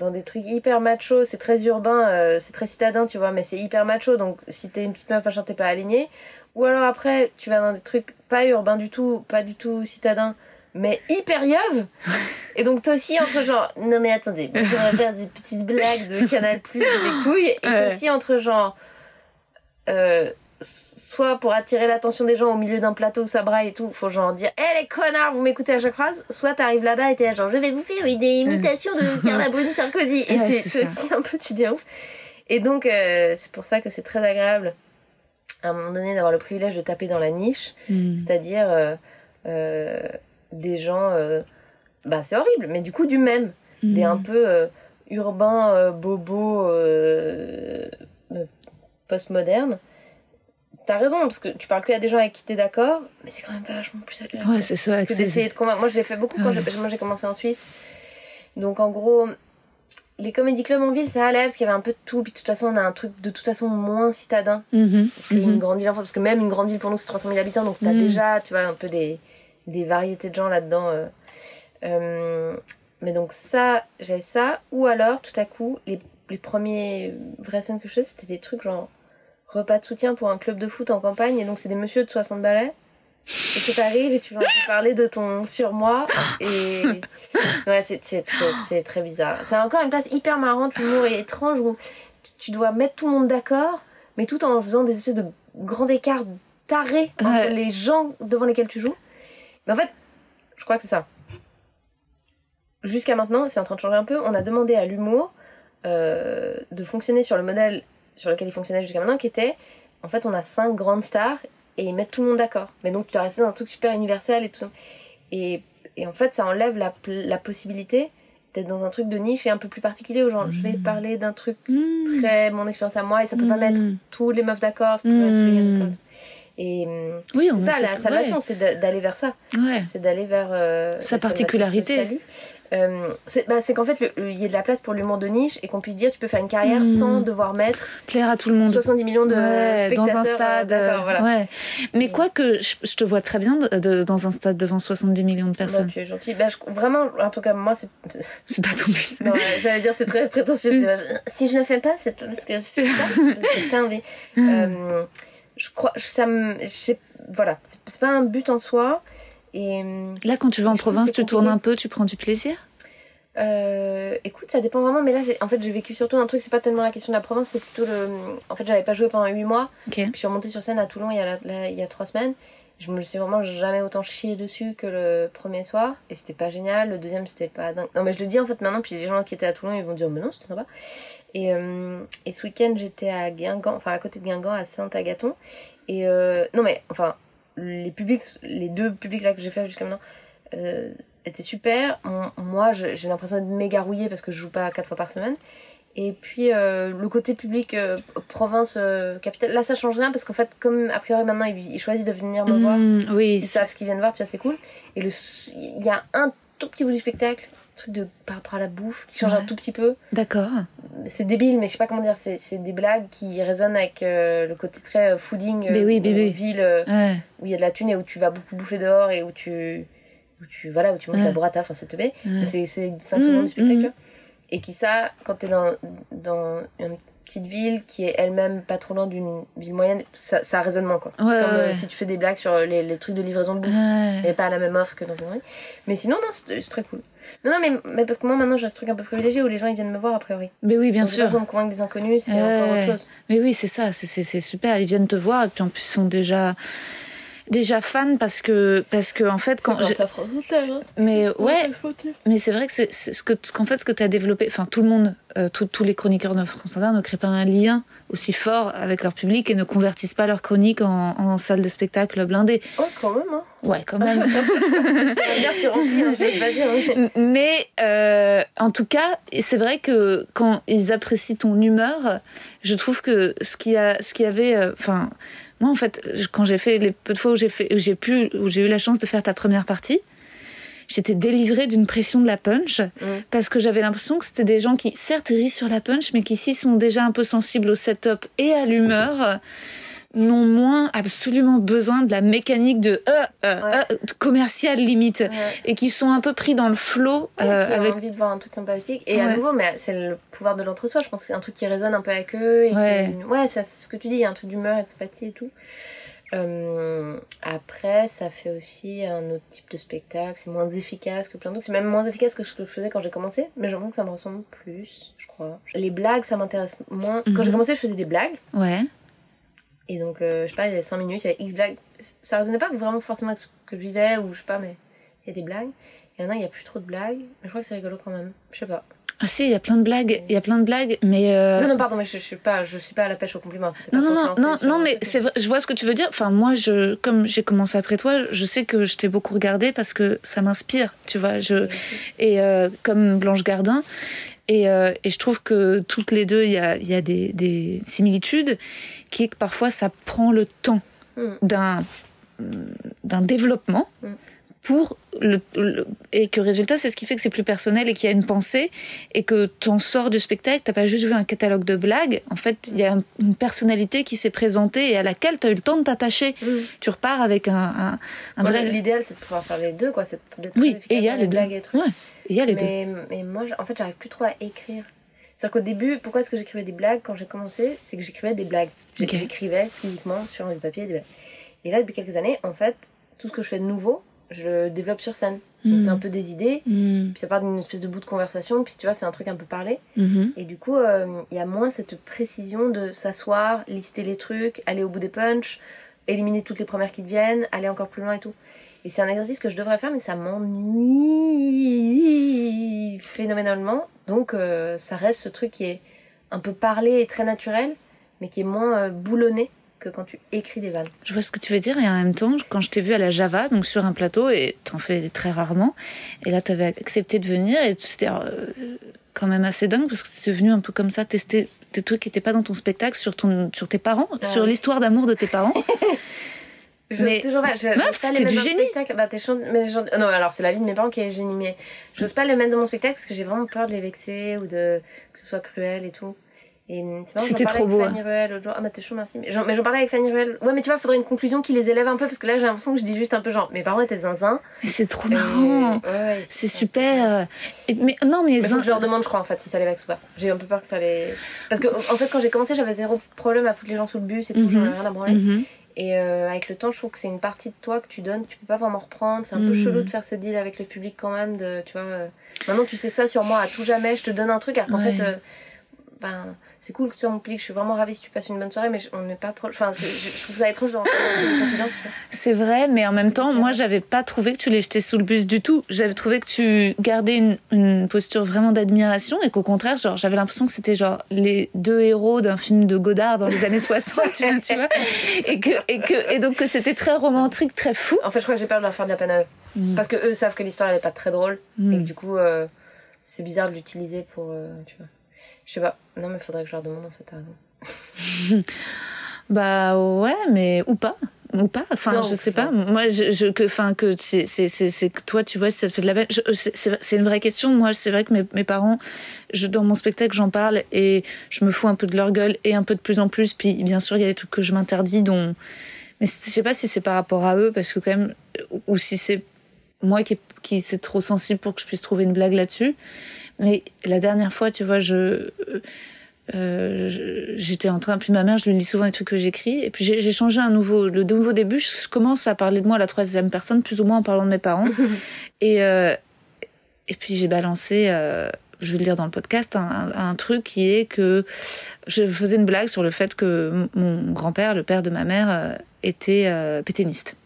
dans des trucs hyper macho, c'est très urbain, euh, c'est très citadin, tu vois, mais c'est hyper macho, donc si t'es une petite meuf, machin, t'es pas aligné. Ou alors après, tu vas dans des trucs pas urbains du tout, pas du tout citadin, mais hyper yeuve. Et donc toi aussi entre genre, non mais attendez, on va faire des petites blagues de Canal Plus, des couilles, et Ouais. aussi entre genre, euh, soit pour attirer l'attention des gens au milieu d'un plateau où ça braille et tout, faut genre dire, hé les connards, vous m'écoutez à chaque phrase, soit t'arrives là-bas et t'es là genre, je vais vous faire une imitation de Carla Bruni Sarkozy, et Ouais, t'es aussi un peu, tu deviens ouf. Et donc, euh, c'est pour ça que c'est très agréable, à un moment donné, d'avoir le privilège de taper dans la niche, hmm. c'est-à-dire euh, euh, des gens, bah c'est horrible, mais du coup du même, des un peu urbains, bobos, postmodernes. T'as raison, parce que tu parles qu'il y a des gens avec qui t'es d'accord, mais c'est quand même vachement plus agréable Ouais, c'est ça, que d'essayer de convaincre. Moi, je l'ai fait beaucoup quand Ouais. moi j'ai commencé en Suisse. Donc, en gros, les comédie clubs en ville, ça allait parce qu'il y avait un peu de tout. Puis, de toute façon, on a un truc de toute façon moins citadin Mhm, qu'une mhm. grande ville. Enfin, parce que même une grande ville pour nous, c'est 300 000 habitants. Donc, t'as Mm. déjà, tu vois, un peu des, des variétés de gens là-dedans. euh. Euh, mais donc, ça, j'avais ça. Ou alors, tout à coup, les, les premiers vraies scènes que je faisais, c'était des trucs genre repas de soutien pour un club de foot en campagne. Et donc, c'est des messieurs de 60 balais. Et tu t'arrives et tu vas parler de ton surmoi. Et ouais, c'est, c'est, c'est, c'est très bizarre. C'est encore une place hyper marrante, l'humour est étrange où tu dois mettre tout le monde d'accord, mais tout en faisant des espèces de grands écarts tarés entre les gens devant lesquels tu joues. Mais en fait, je crois que c'est ça. Jusqu'à maintenant, c'est en train de changer un peu. On a demandé à l'humour euh, de fonctionner sur le modèle sur lequel il fonctionnait jusqu'à maintenant, qui était en fait, on a cinq grandes stars et ils mettent tout le monde d'accord. Mais donc, tu dois rester dans un truc super universel et tout ça. Et, et en fait, ça enlève la, possibilité d'être dans un truc de niche et un peu plus particulier où genre, je vais Mhm. parler d'un truc Mhm. très mon expérience à moi et ça peut pas Mhm. mettre tous les meufs d'accord, Et Oui, c'est ça la salvation, c'est d'aller vers ça. Ouais. ouais. C'est d'aller vers euh, Sa la particularité. Euh, c'est bah, qu'en fait, il y ait de la place pour l'humour de niche et qu'on puisse dire tu peux faire une carrière Mhm. sans devoir mettre Plaire à tout le monde. 70 millions de Ouais, dans un spectateurs, stade. euh, euh, voilà. ouais. Mais Et- quoi que je, je te vois très bien de- de- dans un stade devant 70 millions de Bah, personnes. tu es gentil. Bah, je- vraiment, en tout cas, moi, c'est. C'est pas ton but. non, euh, J'allais dire, c'est très prétentieux. Si je le fais pas, c'est parce que je suis pas. C'est pas un V. Euh, je crois. Ça me. Voilà. C'est pas un but en soi. Et. Là, quand tu vas en province, tu tournes un peu, tu prends du plaisir? Euh, écoute, ça dépend vraiment, mais là, en fait, j'ai vécu surtout un truc, c'est pas tellement la question de la province, c'est plutôt le. En fait, j'avais pas joué pendant 8 mois, Ok. puis je suis remontée sur scène à Toulon il y a, la- la- il y a 3 semaines. Je me suis vraiment jamais autant chié dessus que le premier soir. Et c'était pas génial. Le deuxième, c'était pas dingue. Non, mais je le dis en fait maintenant. Puis les gens qui étaient à Toulon, ils vont dire, mais non, c'était sympa. Et, euh, et ce week-end, j'étais à Guingamp, enfin à côté de Guingamp, à Saint-Agathon. Et euh, non, mais enfin, les publics, les deux publics là que j'ai fait jusqu'à maintenant, euh, étaient super. Moi, j'ai l'impression d'être méga rouillée parce que je joue pas quatre fois par semaine. Et puis euh, le côté public euh, province euh, capitale, là ça change rien parce qu'en fait comme a priori maintenant ils, ils choisissent de venir me voir, Mm, oui, ils savent ce qu'ils viennent voir, tu vois c'est cool. Et le il y a un tout petit bout du spectacle, truc de par rapport à la bouffe qui change Ouais. un tout petit peu. d'accord. C'est débile mais je sais pas comment dire, c'est c'est des blagues qui résonnent avec euh, le côté très euh, fooding Mais oui, ville euh, Ouais. où il y a de la thune et où tu vas beaucoup bouffer dehors et où tu où tu voilà où tu manges Ouais. la burrata, enfin c'est teubé. Ouais. C'est c'est 5 secondes Mhm, du spectacle. vois. Et qui ça, quand t'es dans, dans une petite ville qui est elle-même pas trop loin d'une ville moyenne, ça, ça a raisonnement quoi. Ouais, c'est comme ouais, euh, si tu fais des blagues sur les, les trucs de livraison de bouffe. Ouais. Et pas la même offre que dans une rue. Mais sinon, non, c'est très cool. Non, non, mais, mais parce que moi maintenant j'ai ce truc un peu privilégié où les gens ils viennent me voir a priori. Mais oui, bien Donc, j'ai pas sûr. besoin de convaincre des inconnus, c'est encore autre chose. Mais oui, c'est ça, c'est super. Ils viennent te voir et puis en plus ils sont déjà déjà fans parce que parce que en fait quand Inter, hein. mais ouais mais c'est vrai que c'est ce que ce qu'en fait ce que tu as développé enfin tout le monde euh, tous- tous les chroniqueurs de France Inter ne créent pas un lien aussi fort avec leur public et ne convertissent pas leur chronique en, en salle de spectacle blindée Oh, quand même, hein. ouais quand même Ça veut dire que tu remplis, je vais pas dire. Mais euh, en tout cas, c'est vrai que quand ils apprécient ton humeur, je trouve que ce qui a, ce qui avait, euh, enfin, moi en fait, quand j'ai fait les peu de fois où j'ai fait, où j'ai pu, où j'ai eu la chance de faire ta première partie, j'étais délivrée d'une pression de la punch parce que j'avais l'impression que c'était des gens qui, certes, rient sur la punch, mais qui ici sont déjà un peu sensibles au setup et à l'humeur n'ont moins absolument besoin de la mécanique de euh, euh, Ouais. euh, commercial limite Ouais. et qui sont un peu pris dans le flot Ouais, avec envie de voir un truc sympathique. Et à nouveau, mais c'est le pouvoir de l'entre-soi. Je pense que c'est un truc qui résonne un peu avec eux. Et Ouais. qui- ouais c'est ce que tu dis, il y a un truc d'humeur et de sympathie et tout. Euh, après, ça fait aussi un autre type de spectacle. C'est moins efficace que plein d'autres. C'est même moins efficace que ce que je faisais quand j'ai commencé. Mais j'ai l'impression que ça me ressemble plus, je crois. Les blagues, ça m'intéresse moins. Quand j'ai Mhm. commencé, je faisais des blagues. ouais Et donc, euh, je sais pas, il y avait 5 minutes, il y avait X blagues. Ça résonnait pas vraiment forcément avec ce que je vivais, ou je sais pas, mais il y a des blagues. Et maintenant, il y a plus trop de blagues. Mais je crois que c'est rigolo quand même. Je sais pas. ah si il y a plein de blagues il y a plein de blagues mais euh, Non, non, pardon, mais je, je suis pas, je suis pas à la pêche au compliment. c'était non non non non non mais truc. c'est vrai je vois ce que tu veux dire enfin moi je comme j'ai commencé après toi je sais que je t'ai beaucoup regardé parce que ça m'inspire tu vois je et euh, comme Blanche Gardin et, euh, et je trouve que toutes les deux il y a, il y a des, des similitudes qui est que parfois ça prend le temps Mm. d'un d'un développement Mm. Pour le, le- et que résultat c'est ce qui fait que c'est plus personnel et qu'il y a une pensée et que t'en sors du spectacle t'as pas juste vu un catalogue de blagues en fait il y a un- une personnalité qui s'est présentée et à laquelle t'as eu le temps de t'attacher Mm. tu repars avec un, un, un vrai L'idéal, c'est de pouvoir faire les deux, quoi. C'est d'être oui et il y a les deux blagues et les trucs. ouais il y a les deux mais, mais moi, en fait, j'arrive plus trop à écrire. C'est-à-dire qu'au début, pourquoi est-ce que j'écrivais des blagues quand j'ai commencé? C'est que j'écrivais des blagues. J'écrivais physiquement sur du papier des blagues. Et là, depuis quelques années, en fait, tout ce que je fais de nouveau, je le développe sur scène. Donc, Mm. c'est un peu des idées, Mhm. puis ça part d'une espèce de bout de conversation, puis tu vois, c'est un truc un peu parlé. Mhm. Et du coup, euh, il y a moins cette précision de s'asseoir, lister les trucs, aller au bout des punchs, éliminer toutes les premières qui te viennent, aller encore plus loin et tout. Et c'est un exercice que je devrais faire, mais ça m'ennuie phénoménalement. Donc, euh, ça reste ce truc qui est un peu parlé et très naturel, mais qui est moins euh, boulonné que quand tu écris des vannes. Je vois ce que tu veux dire et en même temps, quand je t'ai vu à la Java, donc sur un plateau, et t'en fais très rarement, et là t'avais accepté de venir et c'était euh, quand même assez dingue parce que t'étais venu un peu comme ça tester des trucs qui n'étaient pas dans ton spectacle sur ton sur tes parents, Ah sur l'histoire d'amour de tes parents. Je Mais- toujours pas, je, Meuf, pas c'était les mettre du dans le génie. spectacle. Bah, t'es chante- mais genre- non, alors c'est la vie de mes parents qui est génie, mais j'ose pas le mettre dans mon spectacle parce que j'ai vraiment peur de les vexer ou de que ce soit cruel et tout. Et C'était trop beau, Fanny Ruel l'autre jour. Ah bah t'es chaud, merci. Mais j'en, mais j'en parlais avec Fanny Ruel. Ouais, mais tu vois, faudrait une conclusion qui les élève un peu parce que là j'ai l'impression que je dis juste un peu genre, mes parents étaient zinzin. Mais c'est trop marrant. ouais, ouais, C'est super. Et- mais non, mais, Mais faut zin- que je leur demande, je crois, en fait, si ça les vexe ou pas. J'ai un peu peur que ça les. Parce que, en fait, quand j'ai commencé, j'avais zéro problème à foutre les gens sous le bus et tout, Mhm. j'en ai rien à branler. Mhm. Et euh, avec le temps, je trouve que c'est une partie de toi que tu donnes, tu peux pas vraiment reprendre. C'est un peu Mhm. chelou de faire ce deal avec le public quand même. De, tu vois, euh, Maintenant, tu sais ça sur moi à tout jamais, je te donne un truc, alors qu'en fait, euh, ben, c'est cool que tu sois mon public, je suis vraiment ravie si tu passes une bonne soirée, mais je- on n'est pas pro... Enfin, je, je trouve ça étrange. C'est vrai, mais en même temps, moi, j'avais pas trouvé que tu les jetais sous le bus du tout. J'avais trouvé que tu gardais une, une posture vraiment d'admiration et qu'au contraire, genre, j'avais l'impression que c'était genre les deux héros d'un film de Godard dans les années 60, tu vois, tu vois. Et que, et que, et donc que c'était très romantique, très fou. En fait, je crois que j'ai peur de leur faire de la peine à eux. Mm. Parce que eux savent que l'histoire elle est pas très drôle Mm. et que du coup euh, c'est bizarre de l'utiliser pour euh, tu vois. Je sais pas. Non mais faudrait que je leur demande en fait. t'as raison. Bah ouais, mais ou pas. Ou pas, enfin Non, je sais pas. Moi, je, je que, enfin que c'est c'est c'est que toi, tu vois, si ça te fait de la peine. C'est une vraie question. Moi, c'est vrai que mes mes parents, je dans mon spectacle, j'en parle et je me fous un peu de leur gueule et un peu de plus en plus. Puis bien sûr, il y a des trucs que je m'interdis, dont. Mais je sais pas si c'est par rapport à eux, parce que quand même, ou si c'est moi qui qui c'est trop sensible pour que je puisse trouver une blague là-dessus. Mais la dernière fois, tu vois, je euh, je- j'étais en train, puis ma mère, je lui lis souvent les trucs que j'écris, et puis j'ai changé un nouveau, le nouveau début, je commence à parler de moi à la troisième personne, plus ou moins en parlant de mes parents, et euh, et puis j'ai balancé, euh, je vais le dire dans le podcast, un, un- un truc qui est que je faisais une blague sur le fait que mon grand-père, le père de ma mère, euh, était euh, pétainiste.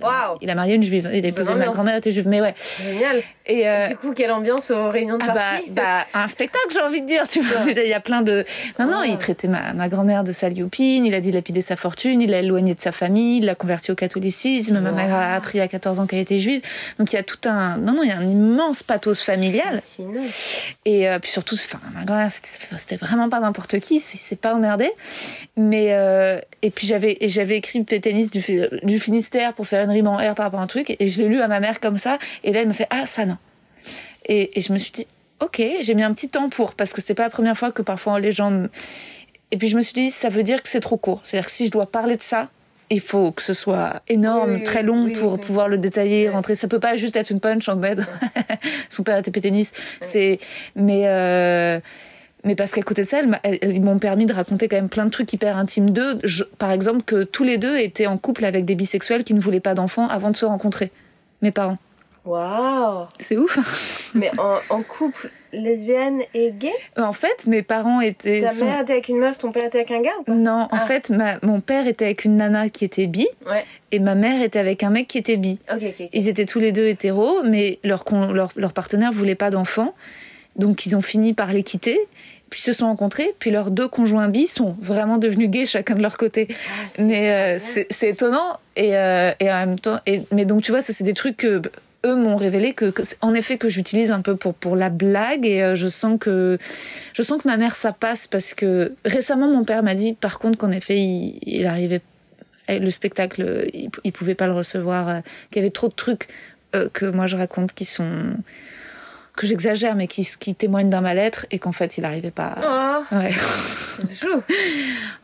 Waouh Il a marié une juive, il a épousé ma grand-mère était juive, mais ouais. Génial. Et euh, Du coup quelle ambiance aux réunions de ah bah, partie. bah, un spectacle, j'ai envie de dire. Tu vois, il y a plein de. Non, non, Ah. il traitait ma, ma grand-mère de salioupine, il a dilapidé sa fortune, il l'a éloigné de sa famille, il l'a converti au catholicisme. Ma mère a appris à 14 ans qu'elle était juive. Donc il y a tout un. Non, non, il y a un immense pathos familial. Et euh, puis surtout, enfin, ma grand-mère, c'était vraiment pas n'importe qui, c'est pas emmerdé. Mais euh, et puis j'avais j'avais écrit pétainiste du, du Finistère pour faire une rime en R par rapport à un truc, et je l'ai lu à ma mère comme ça. Et là, elle me fait ah ça non. Et, et je me suis dit ok, j'ai mis un petit temps pour parce que c'était pas la première fois que parfois les gens. Et puis je me suis dit ça veut dire que c'est trop court. C'est-à-dire que si je dois parler de ça. Il faut que ce soit énorme, Oui, très long oui, pour oui. pouvoir le détailler, rentrer. Ça peut pas juste être une punch en mode son père était pétainiste. C'est mais euh, mais parce qu'à côté de ça, elles, m'ont permis de raconter quand même plein de trucs hyper intimes d'eux. Je- Par exemple, que tous les deux étaient en couple avec des bisexuels qui ne voulaient pas d'enfants avant de se rencontrer. Mes parents. Waouh. C'est ouf. Mais en, en couple lesbienne et gay? En fait, mes parents étaient. Ta sont- mère était avec une meuf, ton père était avec un gars ou pas? Non, en Ah. fait, ma- mon père était avec une nana qui était bi Ouais. et ma mère était avec un mec qui était bi. Ok ok. ok. Ils étaient tous les deux hétéros, mais leur, con- leur, leur partenaire voulait pas d'enfants. Donc ils ont fini par les quitter. Puis se sont rencontrés. Puis leurs deux conjoints bi sont vraiment devenus gays chacun de leur côté. Ah, Mais euh, c'est étonnant. Et, euh, et en même temps. Et, mais donc tu vois, ça c'est des trucs que eux m'ont révélé que, en effet que j'utilise un peu pour pour la blague et euh, je sens que je sens que ma mère ça passe parce que récemment mon père m'a dit par contre qu'en effet il, il arrivait eh, le spectacle il, il pouvait pas le recevoir qu'il y avait trop de trucs que moi je raconte qui sont que j'exagère mais qui, qui témoignent d'un mal-être et qu'en fait il n'arrivait pas Oh, ouais c'est chou.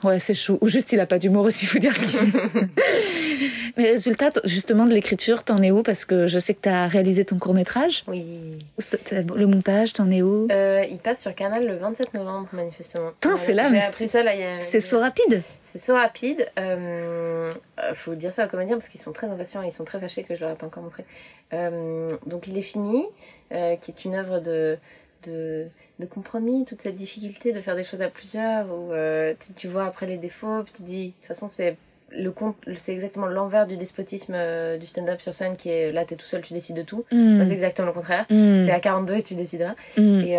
ouais c'est chaud ou juste il a pas d'humour aussi faut dire ce qu'il mais résultat justement de l'écriture t'en es où? Parce que je sais que t'as réalisé ton court métrage Oui. le montage t'en es où? Euh, il passe sur Canal le 27 novembre, manifestement. Putain, c'est là, J'ai mais appris ça là il y a. c'est so rapide C'est so rapide. Euh, euh, faut dire ça aux comédiens parce qu'ils sont très impatients et ils sont très fâchés que je leur ai pas encore montré. Euh, donc il est fini, euh, qui est une œuvre de, de, de compromis, toute cette difficulté de faire des choses à plusieurs où euh, tu, tu vois après les défauts, puis tu dis, de toute façon c'est le c'est exactement l'envers du despotisme euh, du stand-up sur scène qui est là t'es tout seul, tu décides de tout. Mm. C'est exactement le contraire. Mm. T'es à 42 et tu décideras. Mm. Et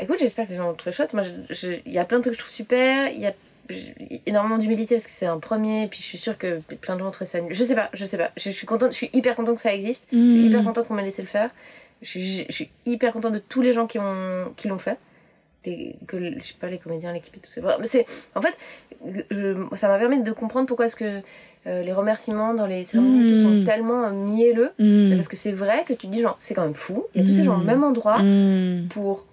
écoute, j'espère que les gens vont trouver chouette. Moi, il y a plein de trucs que je trouve super. Il y a énormément d'humilité parce que c'est un premier. Puis je suis sûre que plein de gens trouver ça nul. Je sais pas, je sais pas. Je, je suis contente, je suis hyper contente que ça existe. Je suis Mm. hyper contente qu'on m'ait laissé le faire. Je suis, je suis hyper contente de tous les gens qui ont qui l'ont fait. Les, que, je sais pas, les comédiens, l'équipe et tout c'est, en fait, je, ça m'a permis de comprendre pourquoi est-ce que euh, les remerciements dans les cérémonies sont tellement euh, mielleux. Mm. Parce que c'est vrai que tu te dis, genre, c'est quand même fou. Il y a tous ces gens au Mm. même endroit pour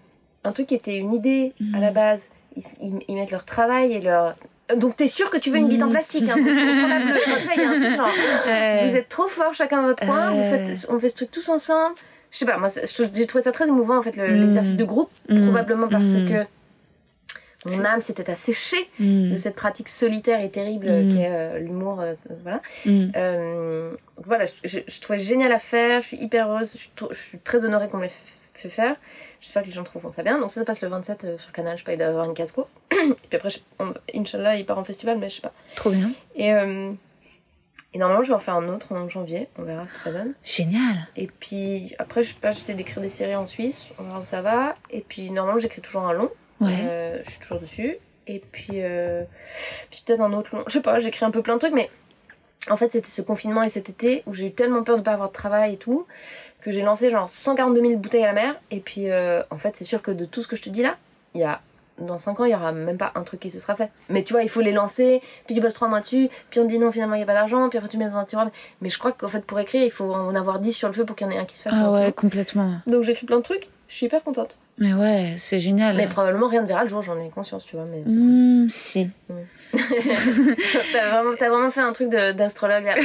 un truc qui était une idée à la base. Ils, ils- ils mettent leur travail et leur. Donc t'es sûr que tu veux une bite en plastique, hein, donc on prend la bleue. Enfin, tu vois, il y a un truc genre. Ouais. Vous êtes trop forts chacun dans votre coin, vous Ouais. faites, on fait ce truc tous ensemble. Je sais pas, moi j'ai trouvé ça très émouvant en fait, le- Mm. l'exercice de groupe, Mm. probablement parce Mm. que mon âme s'était asséchée de cette pratique solitaire et terrible Mm. qui est euh, l'humour. euh, voilà. Euh, voilà, je, je, je trouvais génial à faire, je suis hyper heureuse, je, suis trop- je suis très honorée qu'on me l'ait fait faire. J'espère que les gens trouveront ça bien. Donc ça, ça passe le 27 euh, sur Canal, je sais pas, il doit avoir une casse-co. Et puis après, on- Inch'Allah, il part en festival, mais je sais pas. Trop bien. Et, et normalement, je vais en faire un autre en janvier, on verra ce que ça donne. Génial. Et puis après, je sais pas, j'essaie d'écrire des séries en Suisse, on verra où ça va. Et puis normalement, j'écris toujours un long. Ouais. Euh, je suis toujours dessus. Et puis, euh, puis peut-être un autre long. Je sais pas, j'écris un peu plein de trucs, mais en fait, c'était ce confinement et cet été où j'ai eu tellement peur de pas avoir de travail et tout, que j'ai lancé genre 142 000 bouteilles à la mer. Et puis, euh, en fait, c'est sûr que de tout ce que je te dis là, il y a. Dans 5 ans, il y aura même pas un truc qui se sera fait. Mais tu vois, il faut les lancer, puis tu bosses 3 mois dessus, puis on te dit non, finalement, il n'y a pas d'argent, puis après tu mets dans un tiroir. Mais je crois qu'en fait, pour écrire, il faut en avoir 10 sur le feu pour qu'il y en ait un qui se fasse. Ah ouais, complètement. Donc j'écris plein de trucs, je suis hyper contente. Mais ouais, c'est génial. Mais probablement rien ne verra le jour, j'en ai conscience, tu vois. Mais Hmm, si. t'as vraiment, vraiment fait un truc d'astrologue là.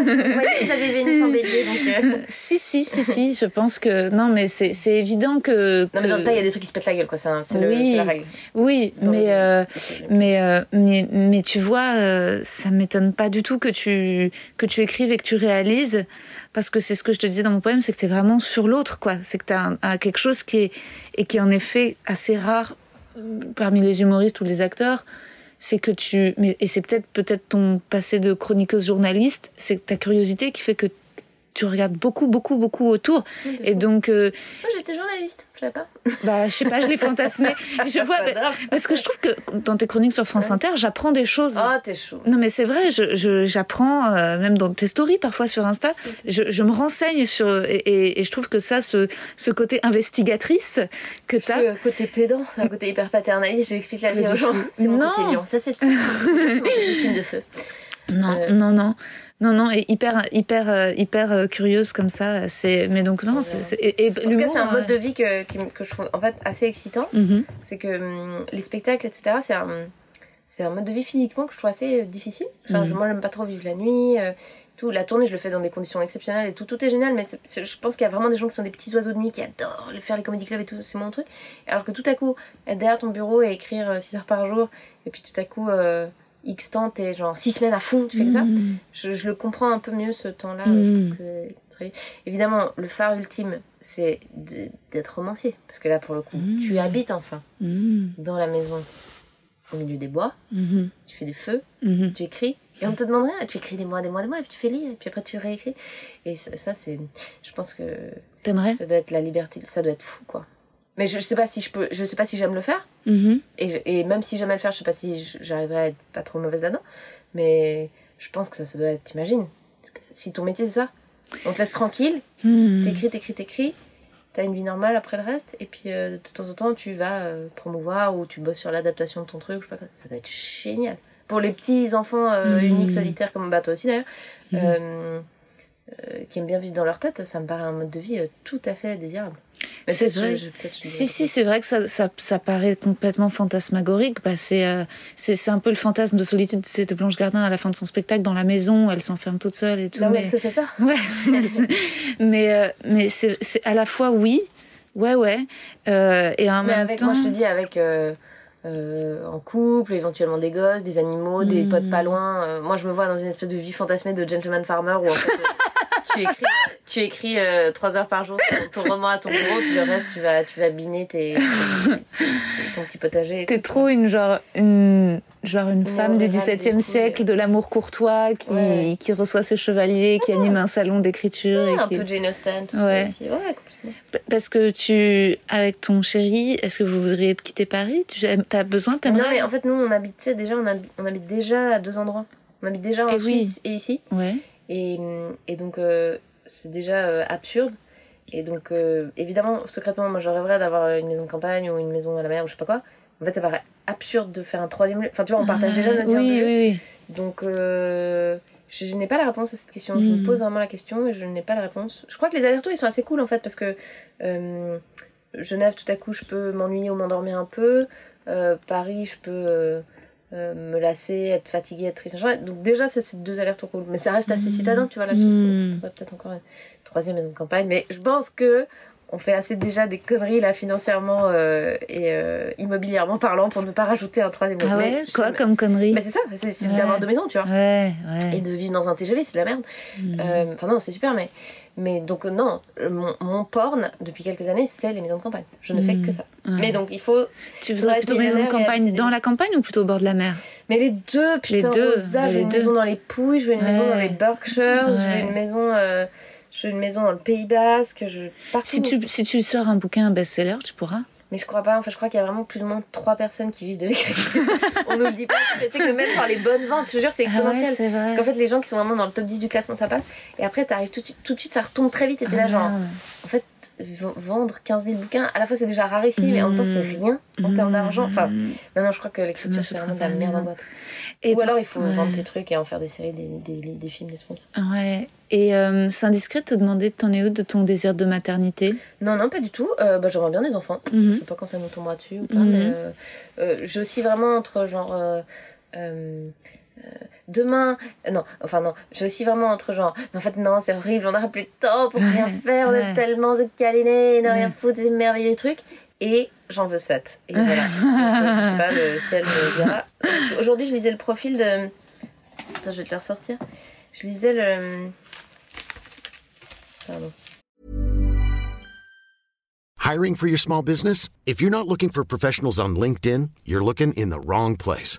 Non, vous avez Vénus en bélier, donc. euh, Si, si, si, si, je pense que. Non, mais c'est évident que. Non, mais dans le tas, il y a des trucs qui se pètent la gueule, quoi. C'est Oui. la règle. Oui, Dans mais, le- euh, mais, euh, mais, mais tu vois, ça m'étonne pas du tout que tu, que tu écrives et que tu réalises, parce que c'est ce que je te disais dans mon poème, c'est que c'est vraiment sur l'autre, quoi. C'est que tu as quelque chose qui est, et qui est en effet assez rare parmi les humoristes ou les acteurs. C'est que tu, mais, et c'est peut-être, peut-être ton passé de chroniqueuse journaliste, c'est ta curiosité qui fait que tu regardes beaucoup, beaucoup, beaucoup autour. Et donc, euh, Moi, j'étais journaliste, je savais pas. bah, je sais pas, je l'ai fantasmé. Je vois, parce que je trouve que dans tes chroniques sur France Inter, j'apprends des choses. Oh, t'es chaud. Non, mais c'est vrai, je, j'apprends, euh, même dans tes stories parfois sur Insta, je, je me renseigne sur. Et, et- et je trouve que ça, ce, ce côté investigatrice que tu C'est as. un côté pédant, c'est un côté hyper paternaliste, je l'explique la vie aux gens. C'est mon Non. côté lion. Ça, c'est côté signe de feu. Non, Euh. non, non. Non, non, et hyper, hyper, euh, hyper euh, curieuse comme ça. C'est, mais donc non, c'est, et, et En tout cas, c'est un mode euh, de vie que, que je trouve en fait assez excitant. mhm. c'est que hum, les spectacles, etc., c'est un, c'est un mode de vie physiquement que je trouve assez difficile. Enfin, Mhm. je- moi, j'aime pas trop vivre la nuit. euh, tout. La tournée, je le fais dans des conditions exceptionnelles et tout. Tout est génial, mais je pense qu'il y a vraiment des gens qui sont des petits oiseaux de nuit qui adorent le- faire les comédie clubs et tout. C'est mon truc. Alors que tout à coup, être derrière ton bureau et écrire 6 heures par jour, et puis tout à coup, euh, X temps, t'es genre 6 semaines à fond, tu fais que ça. Mhm. Je, je le comprends un peu mieux ce temps-là. Très... Évidemment, le phare ultime, c'est d'être romancier. Parce que là, pour le coup, Mhm. tu habites enfin dans la maison, au milieu des bois, Mhm. tu fais des feux, Mhm. tu écris, et on te demande rien, tu écris des mois, des mois, des mois, et puis tu fais lire, et puis après tu réécris. Et ça, ça, c'est. Je pense que T'aimerais? ça doit être la liberté, ça doit être fou, quoi. Mais je, je sais pas si je peux, je sais pas si j'aime le faire, Mhm. et, et même si j'aime le faire, je sais pas si j'arriverai à être pas trop mauvaise là-dedans, mais je pense que ça, ça doit être, t'imagines, si ton métier c'est ça, on te laisse tranquille, Mhm. T'écris, t'écris, t'écris. T'as une vie normale après le reste. Et puis euh, de temps en temps, tu vas euh, promouvoir ou tu bosses sur l'adaptation de ton truc. Je sais pas quoi. Ça doit être génial. Pour les petits enfants euh, Mhm. uniques, solitaires, comme bah, toi aussi d'ailleurs, Mhm. qui aiment bien vivre dans leur tête, ça me paraît un mode de vie tout à fait désirable. C'est vrai. je- je- Si, si, c'est vrai que ça, ça, ça paraît complètement fantasmagorique. Bah, c'est, euh, c'est, un peu le fantasme de solitude de Blanche Gardin à la fin de son spectacle dans la maison. Elle s'enferme toute seule et tout. Là où mais... elle se fait peur. Ouais, mais, euh, mais c'est, c'est à la fois oui, ouais, ouais, euh, et en Mais même avec, temps. moi je te dis, avec euh, en couple, éventuellement des gosses, des animaux, des potes pas loin. Euh, moi je me vois dans une espèce de vie fantasmée de gentleman farmer où en fait euh, tu écris, tu écris euh, trois heures par jour ton, ton roman à ton bureau, puis le reste tu vas, tu vas biner tes, tes- tes- ton petit potager. T'es trop une genre une genre une Une femme du XVIIe siècle, de l'amour courtois, qui, Ouais. qui reçoit ses chevaliers, qui anime un salon d'écriture. Ouais, et un qui... peu Jane Austen, tout Ouais. ça aussi. Ouais, complètement. Parce que tu, avec ton chéri, est-ce que vous voudriez quitter Paris? Tu as besoin, Non mais en fait nous on habite, déjà on habite, on habite déjà à deux endroits. On habite déjà en Eh oui. Suisse et ici. Ouais. Et, et donc, euh, c'est déjà euh, absurde. Et donc, euh, évidemment, secrètement, moi, je rêverais d'avoir une maison de campagne ou une maison à la mer ou je sais pas quoi. En fait, ça paraît absurde de faire un troisième lieu. Enfin, tu vois, on partage déjà notre oui, lieu. oui, oui. Donc, je, je n'ai pas la réponse à cette question. Je me pose vraiment la question et je n'ai pas la réponse. Je crois que les allers-retours, ils sont assez cool en fait parce que euh, Genève, tout à coup, je peux m'ennuyer ou m'endormir un peu. Euh, Paris, je peux euh, me lasser, être fatiguée, être triste. Donc, déjà, c'est ces deux allers-retours cool. Mais ça reste assez Mm. citadin, tu vois, la Suisse. Mm. Faudrait peut-être encore une troisième maison de campagne. Mais je pense que. On fait assez déjà des conneries là financièrement euh, et euh, immobilièrement parlant pour ne pas rajouter un troisième. Ah Mais ouais Quoi sais- comme connerie mais c'est ça, c'est c'est Ouais. d'avoir deux maisons, tu vois. Ouais, Et de vivre dans un TGV, c'est de la merde. Mm. Euh, Enfin non, c'est super, mais Mais donc, non, mon, mon porn, depuis quelques années, c'est les maisons de campagne. Je ne fais Mm. que ça. Ouais. Mais donc, il faut. Tu voudrais plutôt maison de campagne dans la campagne ou plutôt au bord de la mer? Mais les deux, putain, deux, Rosa, mais je veux les une deux. maison dans les Pouilles, je veux une maison dans les Berkshires, je veux une maison. euh, je veux une maison dans le Pays Basque, je partout. si tu, si tu sors un bouquin un best-seller, tu pourras. Mais je crois pas, enfin je crois qu'il y a vraiment plus ou moins trois personnes qui vivent de l'écriture. On nous le dit pas. Tu sais que même par les bonnes ventes, je te jure, c'est exponentiel. Ah c'est vrai. Parce qu'en fait, les gens qui sont vraiment dans le top 10 du classement, ça passe. Et après, t'arrives tout de suite, tout de suite, ça retombe très vite. Et t'es là, Ah, genre, en fait, vendre 15 000 bouquins, à la fois c'est déjà rarissime, mais en même temps, c'est rien en termes d'argent. Enfin, Mm. non, non, je crois que l'écriture, c'est vraiment de la merde en maison. boîte. Et Ou alors, il faut ouais. vendre tes trucs et en faire des séries, des, des, des films, des trucs. Ouais. Et euh, c'est indiscret de te demander de t'en es où de ton désir de maternité? Non, non, pas du tout. Euh, bah, J'aimerais bien des enfants. Je Mhm. sais pas quand ça nous tombera dessus ou pas, mais euh, euh, j'ai aussi vraiment entre genre. Demain, euh, non, enfin non, j'ai aussi vraiment entre genre, mais en fait non, c'est horrible, on n'aura plus de temps pour rien faire, on est tellement câlinés, ne rien foutre, des merveilleux trucs, et j'en veux 7. Et voilà, euh, je sais pas, le ciel me dira. Aujourd'hui, je lisais le profil de. Attends, je vais te le ressortir. Je lisais le. Pardon. Hiring for your small business? If you're not looking for professionals on LinkedIn, you're looking in the wrong place.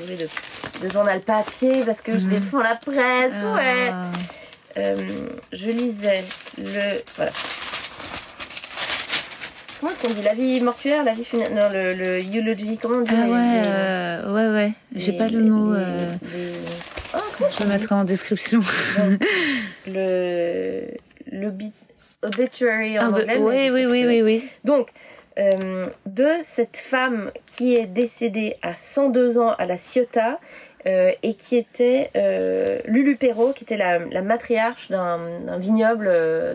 De, de journal papier parce que je défends la presse, ouais. Ah. Euh, je lisais le. Voilà. Comment est-ce qu'on dit La vie mortuaire, la vie funéraire Non, le, le eulogy, comment on dit Ah ouais, les- euh, ouais, ouais. J'ai pas le mot. les- euh, les- Oh, comment je le mettrai en description. le. L'obituary obituary en Ah, bah, anglais. oui, oui, oui, oui, oui. Donc, euh, de cette femme qui est décédée à 102 ans à la Ciotat euh, et qui était euh, Lulu Perrault, qui était la, la matriarche d'un vignoble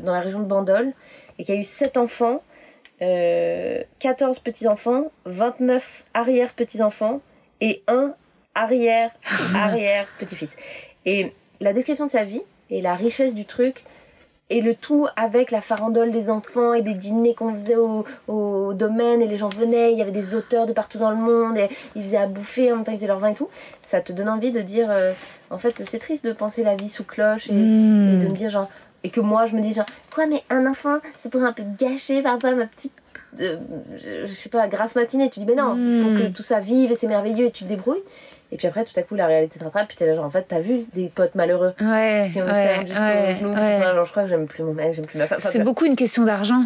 dans la région de Bandol et qui a eu 7 enfants, euh, 14 petits-enfants, 29 arrière-petits-enfants et un arrière-arrière-petit-fils. Et la description de sa vie et la richesse du truc et le tout avec la farandole des enfants et des dîners qu'on faisait au, au domaine et les gens venaient, il y avait des auteurs de partout dans le monde et ils faisaient à bouffer en même temps qu'ils faisaient leur vin et tout. Ça te donne envie de dire, euh, en fait c'est triste de penser la vie sous cloche et, Mm. et de me dire genre, et que moi je me dis genre, quoi mais un enfant ça pourrait un peu gâcher parfois ma petite, euh, je sais pas, grasse matinée. Tu dis mais non, il faut Mm. que tout ça vive et c'est merveilleux et tu te débrouilles. Et puis après tout à coup la réalité te rattrape puis t'es là genre en fait t'as vu des potes malheureux Ouais, qui ont ouais, ouais, genou, ouais. genre je crois que j'aime plus mon mec, j'aime plus ma femme. Enfin, C'est beaucoup une question d'argent,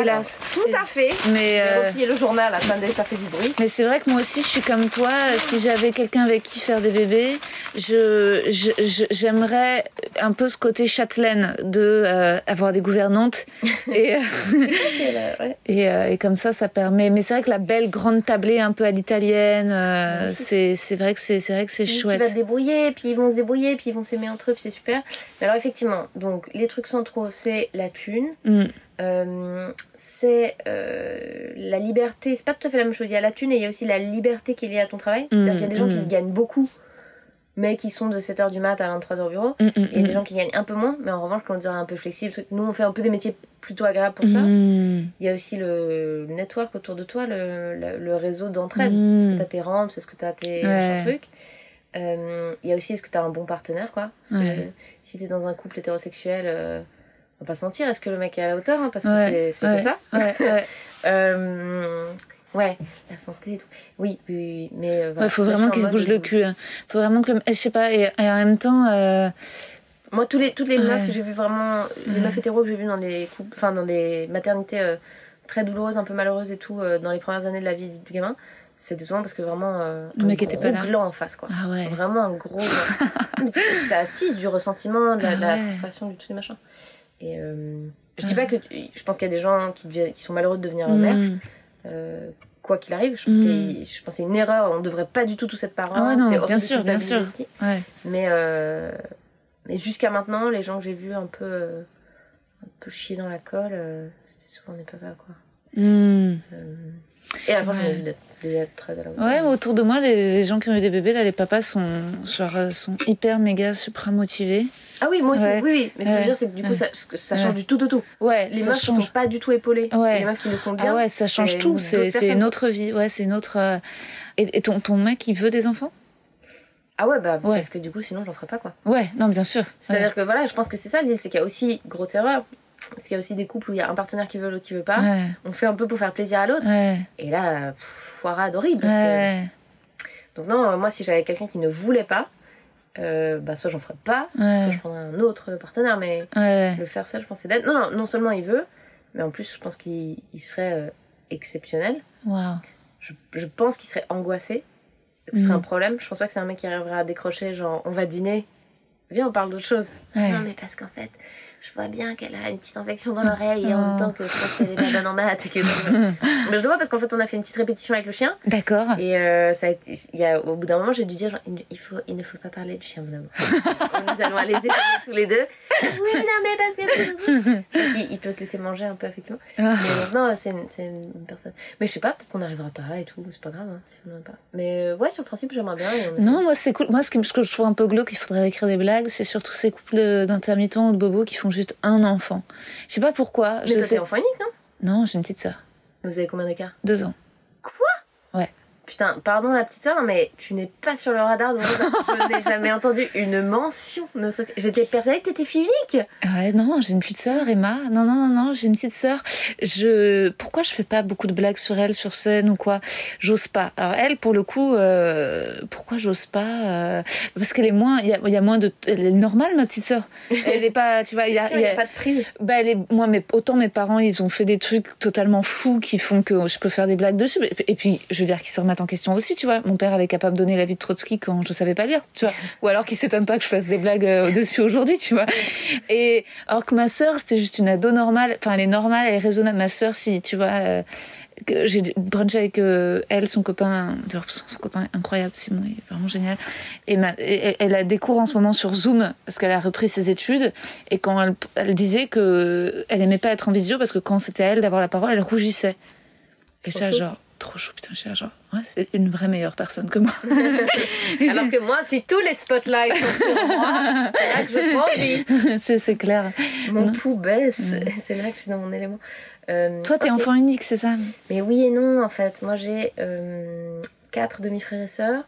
hélas. tout à fait. Mais, euh, le journal, attendez, ça fait du bruit. mais c'est vrai que moi aussi, je suis comme toi. Si j'avais quelqu'un avec qui faire des bébés, je, j'aimerais un peu ce côté châtelaine de euh, avoir des gouvernantes et, euh, et, euh, et comme ça, ça permet. Mais c'est vrai que la belle grande tablée un peu à l'italienne, euh, c'est, c'est vrai que c'est, c'est vrai que c'est chouette. vas te débrouiller, puis ils vont se débrouiller, puis ils vont s'aimer entre eux, puis c'est super. Mais alors effectivement, donc les trucs centraux, c'est la thune, Mm. Euh, c'est euh, la liberté. C'est pas tout à fait la même chose. Il y a la thune et il y a aussi la liberté qui est liée à ton travail. C'est-à-dire qu'il y a des gens mm. qui gagnent beaucoup, mais qui sont de 7h du mat à 23h au bureau. Mm, mm, Il y a des mm. gens qui gagnent un peu moins, mais en revanche, quand on dirait un peu flexible, nous on fait un peu des métiers plutôt agréables pour ça. Mm. Il y a aussi le network autour de toi, le, le, le réseau d'entraide. Mm. Est-ce que t'as tes rampes, est-ce que t'as tes Ouais. trucs. Euh, Il y a aussi est-ce que t'as un bon partenaire, quoi? Parce que si t'es dans un couple hétérosexuel, on va pas se mentir, est-ce que le mec est à la hauteur hein, Parce que Ouais, c'est c'est ouais, que ça. Ouais, ouais. Euh, ouais, la santé et tout. Oui, oui, oui, mais. euh, voilà. Faut vraiment qu'il se bouge le cul. hein. Faut vraiment que le... Je sais pas, et, et en même temps... euh, Moi, tous les, toutes les meufs que j'ai vues vraiment, les meufs hétéros que j'ai vues dans des couples, enfin dans des maternités euh, très douloureuses, un peu malheureuses et tout, euh, dans les premières années de la vie du gamin, c'était souvent parce que vraiment euh, Le mec était pas là. gland en face, quoi. Ah ouais. Vraiment un gros. C'était attise du ressentiment, de la, la Ah ouais. frustration, du tout les machins. Et euh, je dis pas que je pense qu'il y a des gens qui, deviennent- qui sont malheureux de devenir mère, Mm. euh, quoi qu'il arrive. Je pense, Mm. je pense que c'est une erreur. On devrait pas du tout tous être parents. Ah ouais, non, c'est bien sûr, bien sûr. culpabiliser. Ouais. Mais, euh, mais jusqu'à maintenant, les gens que j'ai vus un peu, euh, un peu chier dans la colle, euh, c'était souvent des papas, quoi. Hmm. Et à la fin, Ouais. j'en ai vu très à la. Ouais, mais autour de moi, les, les gens qui ont eu des bébés, là, les papas sont, genre, euh, sont hyper méga supra motivés. Ah oui, moi aussi, Ouais. oui, oui. Mais ce que je veux dire, c'est que du coup, ça, ça change du tout au tout. Ouais, Les meufs qui change. sont pas du tout épaulées. Ouais. Les meufs qui le sont bien. Ah ouais, ça change tout. C'est une autre vie. Ouais, c'est une autre. euh, Et, et ton, ton mec, il veut des enfants? Ah ouais, bah, Ouais. parce que du coup, sinon, j'en ferais pas, quoi. Ouais, non, bien sûr. C'est-à-dire que voilà, je pense que c'est ça l'île, c'est qu'il y a aussi, grosse erreur, c'est qu'il y a aussi des couples où il y a un partenaire qui veut, l'autre qui veut pas. Ouais, On fait un peu pour faire plaisir à l'autre. Et là, pff, foirade horrible. parce que- Donc non, euh, moi, si j'avais quelqu'un qui ne voulait pas, euh, bah, soit j'en ferais pas, Ouais. soit je prendrais un autre partenaire. Mais ouais. le faire seul, je pense, c'est d'être. Non, non, non seulement il veut, mais en plus, je pense qu'il il serait euh, exceptionnel. Waouh. Je, je pense qu'il serait angoissé. que Ce serait Mm. un problème. Je pense pas que c'est un mec qui arriverait à décrocher, genre, on va dîner. Viens, on parle d'autre chose. Ouais. Non, mais parce qu'en fait, je vois bien qu'elle a une petite infection dans l'oreille et en même temps que je pense qu'elle est pas bonne en maths. Et que... mais je le vois parce qu'en fait, on a fait une petite répétition avec le chien. D'accord. Et euh, ça a été, il y a, au bout d'un moment, j'ai dû dire genre, il, faut, il ne faut pas parler du chien, mon amour. Nous allons aller déjeuner tous les deux. Oui, non, mais parce que. Il peut se laisser manger un peu, effectivement. Ah. Mais non, c'est une, une personne. Mais je sais pas, peut-être qu'on n'arrivera pas et tout, c'est pas grave hein, si on pas. Mais euh, ouais, sur le principe, j'aimerais bien. Non, moi c'est cool. Moi, ce que je trouve un peu glauque, il faudrait écrire des blagues, c'est surtout ces couples d'intermittents ou de bobos qui font juste un enfant. Je sais pas pourquoi. Mais je toi, sais... t'es enfant unique, non? Non, j'ai une petite sœur. Vous avez combien d'écart? Deux ans. Putain, pardon la petite sœur, mais tu n'es pas sur le radar de Rosa. Je n'ai jamais entendu une mention. J'étais persuadée que t'étais fille unique. Ouais, non, j'ai une petite sœur, Emma. Non, non, non, non, j'ai une petite sœur. Je, pourquoi je fais pas beaucoup de blagues sur elle, sur scène ou quoi? J'ose pas. Alors elle, pour le coup, euh, pourquoi j'ose pas Euh, Parce qu'elle est moins, il y a, il y a moins de, elle est normale, ma petite sœur. Elle est pas, tu vois, il y a, y pas de prise. bah, elle est, moi, mais autant mes parents, ils ont fait des trucs totalement fous qui font que je peux faire des blagues dessus. Et puis, je veux dire qu'ils se en question aussi, tu vois. Mon père avait capable de donner la vie de Trotsky quand je savais pas lire, tu vois. Ou alors qu'il s'étonne pas que je fasse des blagues euh, dessus aujourd'hui, tu vois. Et alors que ma sœur, c'était juste une ado normale. Enfin, elle est normale, elle est raisonnable. Ma sœur, si, tu vois, euh, j'ai brunché avec euh, elle, son copain, son, copain incroyable, Simon, il est vraiment génial. Et, ma- et- elle a des cours en ce moment sur Zoom parce qu'elle a repris ses études. Et quand elle, elle disait que elle aimait pas être en visio parce que quand c'était à elle d'avoir la parole, elle rougissait. Et chou. genre, trop chou, putain, là, genre, ouais, c'est une vraie meilleure personne que moi. Alors que moi, si tous les spotlights sont sur moi, c'est là que je prends vie. c'est, clair. Mon Non. pouls baisse. C'est là que je suis dans mon élément. Euh, Toi, t'es enfant unique, c'est ça? Mais oui et non, en fait. Moi, j'ai euh, quatre demi-frères et sœurs,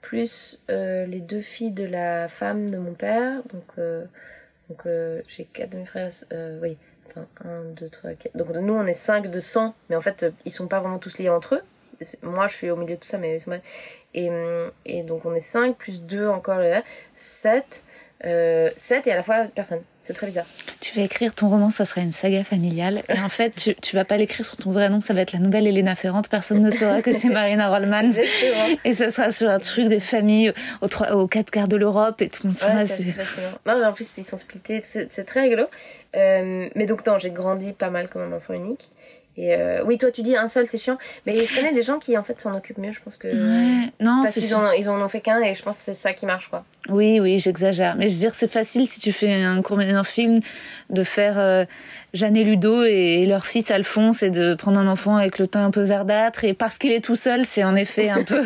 plus euh, les deux filles de la femme de mon père. Donc, euh, donc j'ai quatre demi-frères. euh, oui, attends, un, deux, trois, quatre. Donc, nous, on est cinq de sang, mais en fait, euh, ils sont pas vraiment tous liés entre eux. Moi, je suis au milieu de tout ça, mais ils sont. Et, hum, et donc, on est cinq, plus deux encore, là, sept. Euh, sept et à la fois personne. C'est très bizarre. Tu vas écrire ton roman, ça sera une saga familiale. Et en fait, tu, tu vas pas l'écrire sur ton vrai nom, ça va être la nouvelle Elena Ferrante. Personne ne saura que c'est Marina Rollman. Exactement. Et ça sera sur un truc des familles aux, trois, aux quatre quarts de l'Europe et tout le monde sera Ouais, c'est. Non, mais en plus, ils sont splittés, c'est c'est très rigolo. Euh, mais donc, non, j'ai grandi pas mal comme un enfant unique. Et euh, oui, toi, tu dis un seul, c'est chiant. Mais je connais des gens qui, en fait, s'en occupent mieux, je pense que. Ouais, non, Parce c'est qu'ils en, ils en ont fait qu'un et je pense que c'est ça qui marche, quoi. Oui, oui, j'exagère. Mais je veux dire, c'est facile si tu fais un court un film de faire euh, Jeanne et Ludo et leur fils Alphonse et de prendre un enfant avec le teint un peu verdâtre. Et parce qu'il est tout seul, c'est en effet un peu.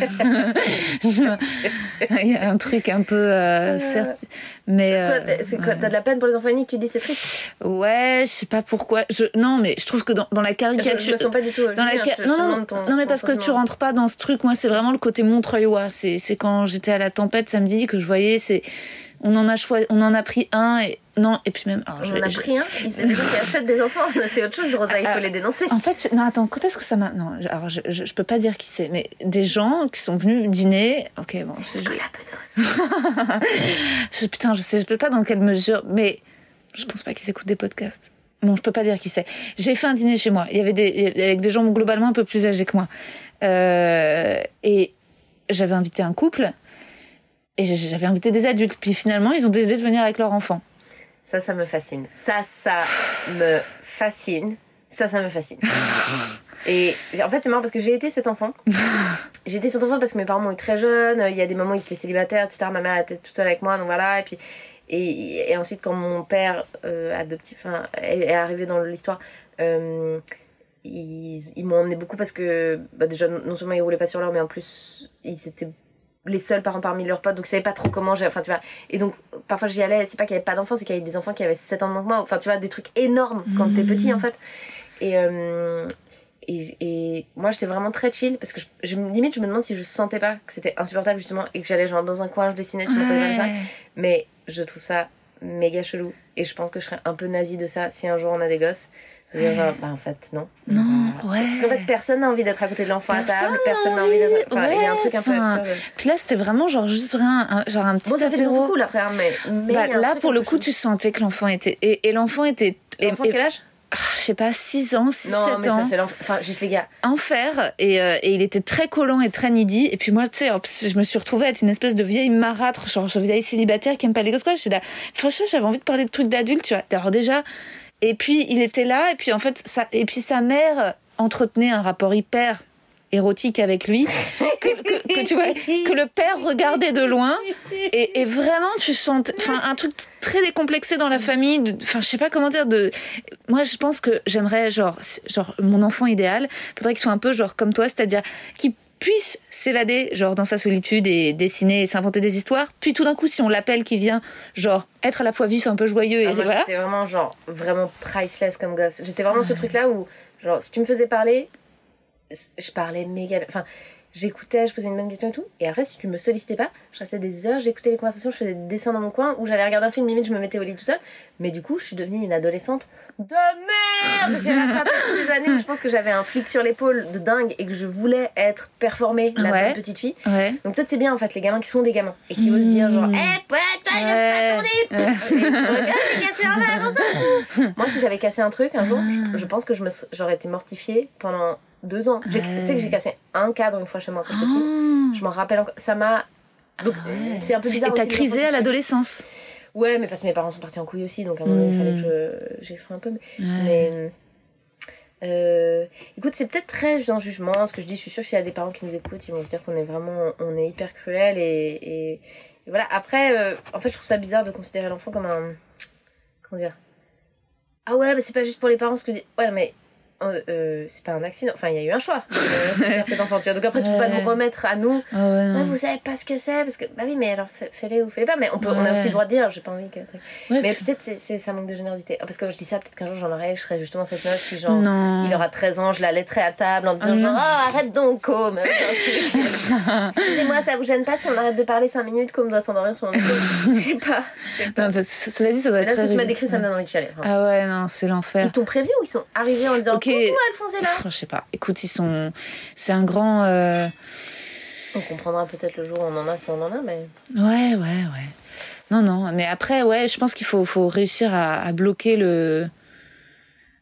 Il y a un truc un peu. euh, certes, mais. Toi, euh, t'as- ouais. De la peine pour les enfants uniques, tu dis c'est triste Ouais, je sais pas pourquoi. Je non, mais je trouve que dans, dans la Je, je caricature. me sens pas du tout. Dans la ca- je- non, je non, ton- non, mais parce que tu rentres pas dans ce truc. Moi, c'est vraiment le côté Montreuilois. C'est, c'est quand j'étais à la tempête samedi que je voyais. C'est, on en a choisi, on en a pris un et non et puis même. alors, je On vais- en a je- pris un. Ils achètent des enfants. C'est autre chose, Rosa. Il faut Ah, les dénoncer. En fait, je- non, attends, quand est-ce que ça m'a. Non, je- alors je, je, je peux pas dire qui c'est, mais des gens qui sont venus dîner. Ok, bon, c'est. Je, Nicolas je- putain, je sais, je peux pas dans quelle mesure, mais je pense pas qu'ils écoutent des podcasts. Bon, je peux pas dire qui c'est. J'ai fait un dîner chez moi. Il y avait des, avec des gens globalement un peu plus âgés que moi. Euh, et j'avais invité un couple. Et j'avais invité des adultes. Puis finalement, ils ont décidé de venir avec leur enfant. Ça, ça me fascine. Ça, ça me fascine. Ça, ça me fascine. Et en fait, c'est marrant parce que j'ai été cet enfant. J'ai été cet enfant parce que mes parents m'ont eu très jeune. Il y a des moments où ils étaient célibataires, etc. Ma mère était toute seule avec moi, donc voilà. Et puis, et, et ensuite, quand mon père euh, adoptif, est, est arrivé dans l'histoire, Euh, ils ils m'ont emmené beaucoup parce que bah, déjà non seulement ils roulaient pas sur l'or mais en plus ils étaient les seuls parents parmi leurs potes donc ils savaient pas trop comment gérer enfin tu vois. Et donc parfois j'y allais c'est pas qu'il y avait pas d'enfants c'est qu'il y avait des enfants qui avaient 7 ans de moins que moi enfin tu vois des trucs énormes quand t'es petit en fait. Et euh, et, et moi j'étais vraiment très chill parce que je, je limite je me demande si je sentais pas que c'était insupportable justement et que j'allais genre dans un coin je dessinais tu m'entendais comme ça. Mais je trouve ça méga chelou et je pense que je serais un peu nazi de ça si un jour on a des gosses genre, bah en fait non. Non, Bah, ouais. parce qu'en fait personne n'a envie d'être à côté de l'enfant à Personne table personne n'a envie d'être enfin il y a un ouais, truc un peu absurde. Puis là, c'était vraiment genre juste rien, un- genre un petit bon ça fait des cool après hein, mais, mais Bah, un là, pour un le coup, tu sentais que l'enfant était. Et, et l'enfant était. et- l'enfant et- quel âge? Ah, je sais pas, 6 ans, 6, non 7 mais ans. ça c'est l'enfant enfin juste les gars. Enfer et, euh, et il était très collant et très needy. Et puis moi tu sais je me suis retrouvée à être une espèce de vieille marâtre genre je vieille célibataire qui aime pas les gosses quoi j'étais là franchement j'avais envie de parler de trucs d'adultes tu vois. Alors déjà et puis il était là et puis en fait ça et puis sa mère entretenait un rapport hyper érotique avec lui que, tu vois que le père regardait de loin. Et, vraiment tu sens enfin un truc très décomplexé dans la famille enfin je sais pas comment dire de moi je pense que j'aimerais genre genre mon enfant idéal faudrait qu'il soit un peu genre comme toi c'est-à-dire qu'il puisse s'évader genre dans sa solitude et dessiner et s'inventer des histoires. Puis tout d'un coup si on l'appelle qui vient genre être à la fois vif un peu joyeux et Ah, moi voilà. j'étais vraiment genre vraiment priceless comme gosse. J'étais vraiment ce truc là où genre si tu me faisais parler je parlais méga enfin j'écoutais je posais une bonne question et tout et après si tu me sollicitais pas je restais des heures j'écoutais les conversations je faisais des dessins dans mon coin ou j'allais regarder un film limite je me mettais au lit tout seul mais du coup je suis devenue une adolescente de merde j'ai rattrapé toutes ces années où je pense que j'avais un flic sur l'épaule de dingue et que je voulais être performée la Ouais. bonne petite fille ouais donc peut-être c'est bien en fait les gamins qui sont des gamins et qui osent dire genre Mmh. eh toi toi Ouais. pas on s'en fout. Moi, si j'avais cassé un truc un jour, je, je pense que je j'aurais été mortifiée pendant deux ans. Ouais. Tu sais que j'ai cassé un cadre une fois chez moi quand j'étais petite. Ah. Je m'en rappelle encore. Ça m'a. Donc, c'est un peu bizarre. et t'as crisé à l'adolescence Ouais, mais parce que mes parents sont partis en couille aussi, donc à un moment donné, il fallait que je- j'exprime un peu. Mais, mais, euh, écoute, c'est peut-être très le jugement ce que je dis. Je suis sûre que s'il y a des parents qui nous écoutent, ils vont se dire qu'on est vraiment, on est hyper cruel et, et, et voilà. Après, euh, en fait, je trouve ça bizarre de considérer l'enfant comme un, comment dire? Ah ouais, mais c'est pas juste pour les parents ce que. Ouais, mais euh, euh, c'est pas un accident. Enfin, il y a eu un choix de faire cet enfant. Tu vois. Donc après, tu peux pas nous remettre à nous. Ah ouais, vous savez pas ce que c'est parce que bah oui, mais alors fais- fais-les ou fais-les pas. Mais on peut, on a aussi le droit de dire. J'ai pas envie que. Mais c'est, c'est ça manque de générosité. Parce que je dis ça, peut-être qu'un jour j'en aurai, je serai justement cette meuf qui genre. non Il aura 13 ans, je la laiterai à table en disant Ah non. genre oh, arrête donc com. Excusez-moi, ça vous gêne pas si on arrête de parler 5 minutes comme doit s'endormir sur épaule Je sais pas. Je sais pas. Non, parce que cela dit, ça doit être là, ce que tu m'as décrit, ça me donne envie de chialer. Ah ouais, non, c'est l'enfer. Ils t'ont prévenu ou ils sont arrivés en disant Coucou Alphonse est là Pff, Je sais pas. Écoute, ils sont. C'est un grand. euh, On comprendra peut-être le jour où on en a si on en a, mais. Ouais, ouais, ouais. Non, non. Mais après, ouais, je pense qu'il faut, faut réussir à, à bloquer le.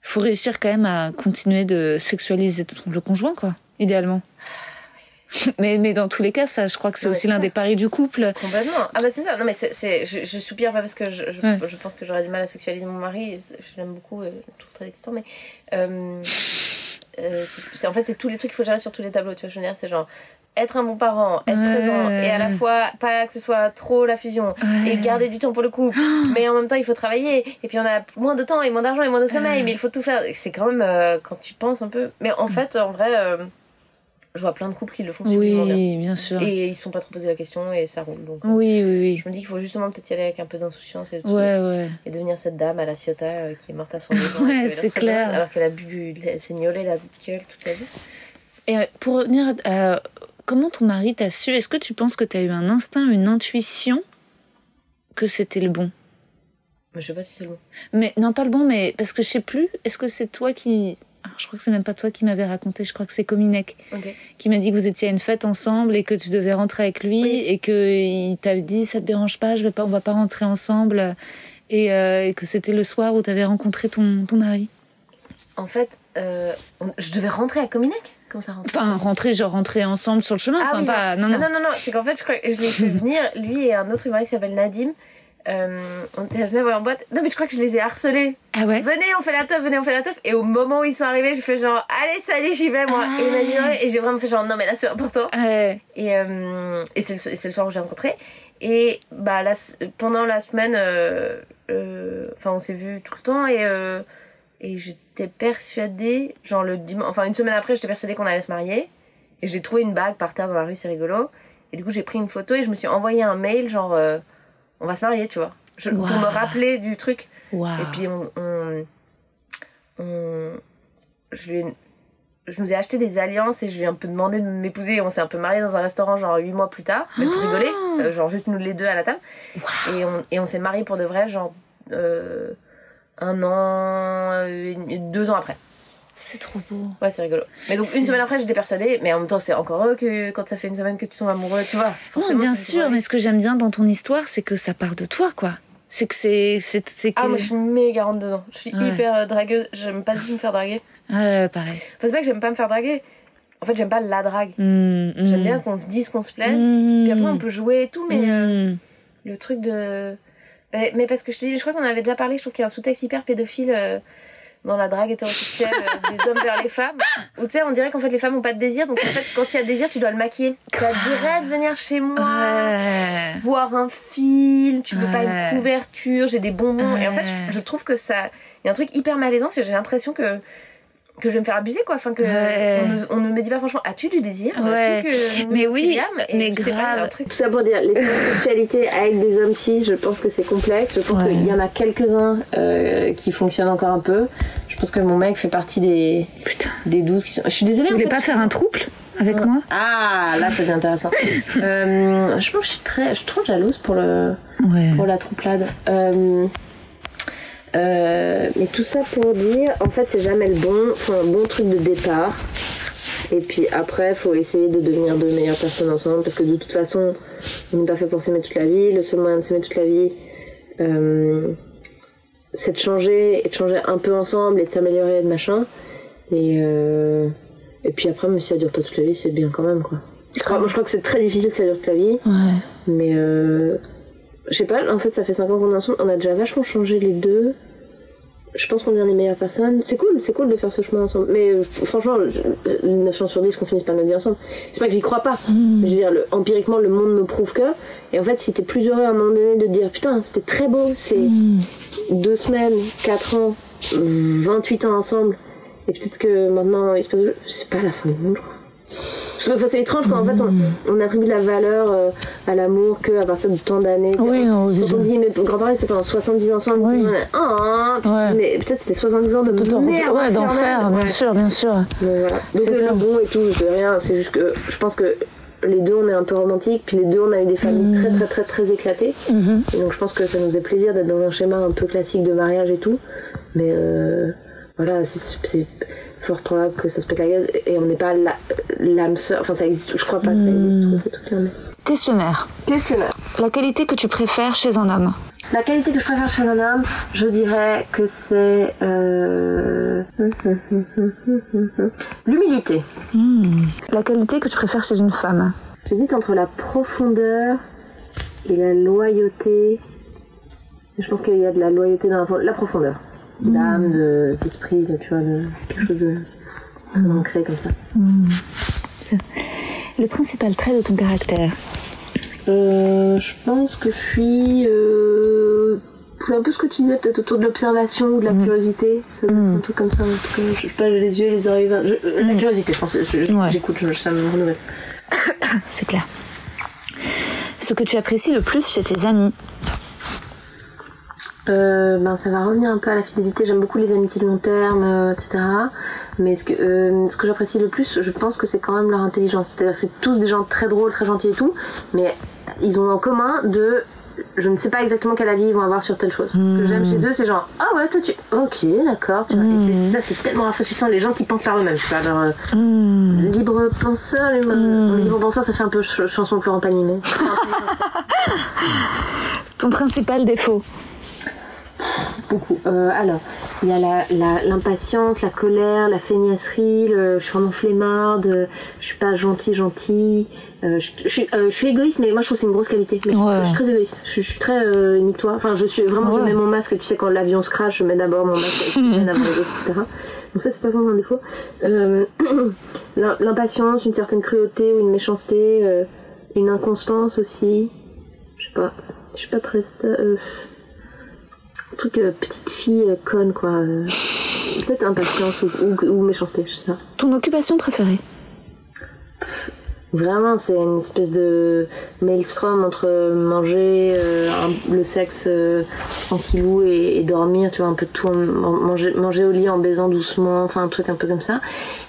Faut réussir quand même à continuer de sexualiser le conjoint, quoi, idéalement. Mais, mais dans tous les cas, ça, je crois que c'est aussi l'un des paris du couple. Complètement. Ah bah c'est ça. Non mais c'est, je, je soupire pas parce que je, je, Ouais. je pense que j'aurais du mal à sexualiser mon mari. Je l'aime beaucoup, et je le trouve très excitant, mais euh, euh, c'est- en fait c'est tous les trucs qu'il faut gérer sur tous les tableaux. Tu vois, je veux dire, c'est genre être un bon parent, être Ouais. présent et à la fois pas que ce soit trop la fusion Ouais. et garder du temps pour le couple. mais en même temps il faut travailler et puis on a moins de temps et moins d'argent et moins de sommeil. Ouais. Mais il faut tout faire. C'est quand même euh, quand tu penses un peu. Mais en fait en vrai. euh, je vois plein de couples qui le font bien. Oui, bien sûr. Et ils se sont pas trop posé la question et ça roule. Donc, euh, Oui, oui, je me dis qu'il faut justement peut-être y aller avec un peu d'insouciance et, oui. Ouais, ouais. et devenir cette dame à la Ciotat euh, qui est morte à son maison. Ouais, c'est clair. Alors qu'elle a bu. Elle s'est miaulée la gueule toute la vie. Et euh, pour revenir à comment ton mari t'a su, est-ce que tu penses que tu as eu un instinct, une intuition que c'était le bon? Je sais pas si c'est le bon. Mais non, pas le bon, mais parce que je sais plus, est-ce que c'est toi qui. Ah, je crois que c'est même pas toi qui m'avais raconté, je crois que c'est Cominec Ok. qui m'a dit que vous étiez à une fête ensemble et que tu devais rentrer avec lui Oui. et que il t'avait dit ça te dérange pas, je vais pas, on va pas rentrer ensemble et, euh, et que c'était le soir où tu avais rencontré ton, ton mari. En fait, euh, on- je devais rentrer à Cominac Comment ça rentre Enfin, rentrer, genre rentrer ensemble sur le chemin, enfin oui, pas. Non, Ah non. non, non, non, c'est qu'en fait, je crois que je l'ai fait venir, lui et un autre humoriste qui s'appelle Nadim. Euh, on était à Genève en boîte. Non, mais je crois que je les ai harcelés. Ah ouais Venez, on fait la teuf, venez, on fait la teuf. Et au moment où ils sont arrivés, j'ai fait genre, allez, salut, j'y vais, moi. Ah. Et ouais. et j'ai vraiment fait genre, non, mais là, c'est important. Et, euh, et c'est le, soir où j'ai rencontré. Et bah, la, pendant la semaine, euh, enfin, on s'est vu tout le temps. Et, Et j'étais persuadée, genre le dimanche, enfin une semaine après, j'étais persuadée qu'on allait se marier. Et j'ai trouvé une bague par terre dans la rue, c'est rigolo. Et du coup, j'ai pris une photo et je me suis envoyé un mail, genre, on va se marier, tu vois. Je, Pour me rappeler du truc. Et puis, on, on, on- je, lui ai- je nous ai acheté des alliances et je lui ai un peu demandé de m'épouser. On s'est un peu mariés dans un restaurant, genre, huit mois plus tard. Mais pour rigoler, euh, genre, juste nous les deux à la table. Et on, et on s'est mariés pour de vrai, genre, euh, un an, euh, deux ans après. C'est trop beau. Ouais, c'est rigolo. Mais donc, une semaine après, j'étais persuadée, mais en même temps, c'est encore heureux que quand ça fait une semaine que tu tombes amoureux, tu vois. Non, bien sûr, mais ce que j'aime bien dans ton histoire, c'est que ça part de toi, quoi. C'est que c'est. c'est c'est que... Ah, moi, je suis méga rentre dedans. Je suis Ouais. hyper euh, dragueuse. J'aime pas du tout me faire draguer. Ouais, pareil. Enfin, c'est pas que j'aime pas me faire draguer. En fait, j'aime pas la drague. Mm, J'aime mm. bien qu'on se dise qu'on se plaise. Mm. Puis après, on peut jouer et tout, mais euh, Mm. le truc de. Mais, mais parce que je te dis, je crois qu'on en avait déjà parlé, je trouve qu'il y a un sous-texte hyper pédophile euh, dans la drague hétérosexuelle euh, des hommes vers les femmes. Où tu sais, on dirait qu'en fait, les femmes ont pas de désir, donc en fait, quand il y a désir, tu dois le maquiller. Tu vas direct venir chez moi. Ouais. voir un film, tu veux pas une couverture, j'ai des bonbons. Et en fait, je, je trouve que ça. Il y a un truc hyper malaisant, c'est que j'ai l'impression que. Que je vais me faire abuser, quoi. Enfin, que Ouais. on, ne, on ne me dit pas franchement, as-tu du désir? Ouais. As-tu que. Mais oui, mais sais pas, il y a un grave. truc. Tout ça pour dire, les sexualités avec des hommes cis, je pense que c'est complexe. Je pense Ouais. qu'il y en a quelques-uns euh, qui fonctionnent encore un peu. Je pense que mon mec fait partie des, Putain. des 12 qui sont. Je suis désolée. Voulais fait, pas faire un trouble avec moi? Ah, là, ça devient intéressant. Euh, je pense que je suis très. Je suis trop jalouse pour le Ouais. pour la trouplade. Euh, euh, mais tout ça pour dire, en fait, c'est jamais le bon, enfin, un bon truc de départ. Et puis après, faut essayer de devenir de meilleures personnes ensemble, parce que de toute façon, on n'est pas fait pour s'aimer toute la vie. Le seul moyen de s'aimer toute la vie, euh, c'est de changer et de changer un peu ensemble et de s'améliorer et de machin. Et euh, et puis après, même si ça dure pas toute la vie, c'est bien quand même, quoi. Je crois, moi, je crois que c'est très difficile que ça dure toute la vie. Ouais. Mais euh, je sais pas, en fait, ça fait 5 ans qu'on est ensemble, on a déjà vachement changé les deux. Je pense qu'on devient des meilleures personnes. C'est cool, c'est cool de faire ce chemin ensemble. Mais euh, franchement, je- 9 chances sur 10 qu'on finisse par notre vie ensemble. C'est pas que j'y crois pas. Mm. Je veux dire, le- empiriquement, le monde me prouve que. Et en fait, si t'es plus heureux à un moment donné de te dire putain, c'était très beau, c'est Mm. deux semaines, 4 ans, 28 ans ensemble, et peut-être que maintenant il se passe. C'est pas la fin du monde. Je trouve- c'est étrange quand en fait on, on attribue la valeur euh, à l'amour que à partir de tant d'années. Oui, non, Quand on dit mes grands-parents étaient pendant 70 ans ensemble, Oui. Ah, Ouais. mais peut-être c'était 70 ans de merde. ouais, d'enfer, bien Ouais. sûr, bien sûr. Mais voilà. Donc C'est euh, le bon et tout, je sais rien, c'est juste que je pense que les deux on est un peu romantiques, puis les deux on a eu des familles très très très très éclatées. Et donc je pense que ça nous fait plaisir d'être dans un schéma un peu classique de mariage et tout. Mais euh, voilà, c'est- c'est fort probable que ça se pète la gueule et on n'est pas l'âme sœur. Enfin, ça existe, je crois pas que ça existe trop, ces trucs-là. mais- Questionnaire. Questionnaire. La qualité que tu préfères chez un homme La qualité que je préfère chez un homme, je dirais que c'est euh... l'humilité. La qualité que tu préfères chez une femme J'hésite entre la profondeur et la loyauté. Je pense qu'il y a de la loyauté dans la, la profondeur. D'âme, de- d'esprit, de, tu vois, de, quelque chose de très ancré comme ça. Le principal trait de ton caractère Euh, je pense que je suis. euh, C'est un peu ce que tu disais, peut-être autour de l'observation ou de la curiosité. Ça un truc comme ça. En tout cas, je sais pas, j'ai les yeux, les oreilles. je- euh, La curiosité, je pense. je- je- Ouais. J'écoute, je- ça me renouvelle. C'est clair. Ce que tu apprécies le plus chez tes amis Euh, ben, ça va revenir un peu à la fidélité. J'aime beaucoup les amitiés de long terme, euh, etc. Mais ce que, euh, ce que j'apprécie le plus, je pense que c'est quand même leur intelligence. C'est-à-dire que c'est tous des gens très drôles, très gentils et tout, mais ils ont en commun de je ne sais pas exactement quel avis ils vont avoir sur telle chose. Ce que j'aime chez eux, c'est genre ah ouais toi tu ok d'accord. c'est- ça c'est tellement rafraîchissant les gens qui pensent par eux-mêmes. Leur, euh, libre penseur, les libre penseur, ça fait un peu ch- chanson Pagny. mais- Ton principal défaut Beaucoup. Euh, alors, il y a la- la- l'impatience, la, colère, la feignasserie, le, je suis vraiment flemmarde, euh, je suis pas gentil, gentil. euh, je, je suis, euh, je suis égoïste, mais moi je trouve que c'est une grosse qualité. Mais je, Ouais. je suis très égoïste. Je, je suis très euh, nique-toi. Enfin, je suis vraiment, je mets mon masque. Tu sais, quand l'avion se crache, je mets d'abord mon masque avant les autres, etc. Donc ça, c'est pas vraiment un défaut. L'im- l'impatience, une certaine cruauté ou une méchanceté, une inconstance aussi. Je sais pas. Je suis pas très. Truc euh, petite fille euh, conne quoi. euh. peut-être impatience ou, ou, ou méchanceté, je sais pas. Ton occupation préférée Vraiment, c'est une espèce de maelstrom entre manger, euh, un- le sexe euh, tranquillou et, et dormir, tu vois, un peu tout, en- en- manger, manger au lit en baisant doucement, enfin un truc un peu comme ça.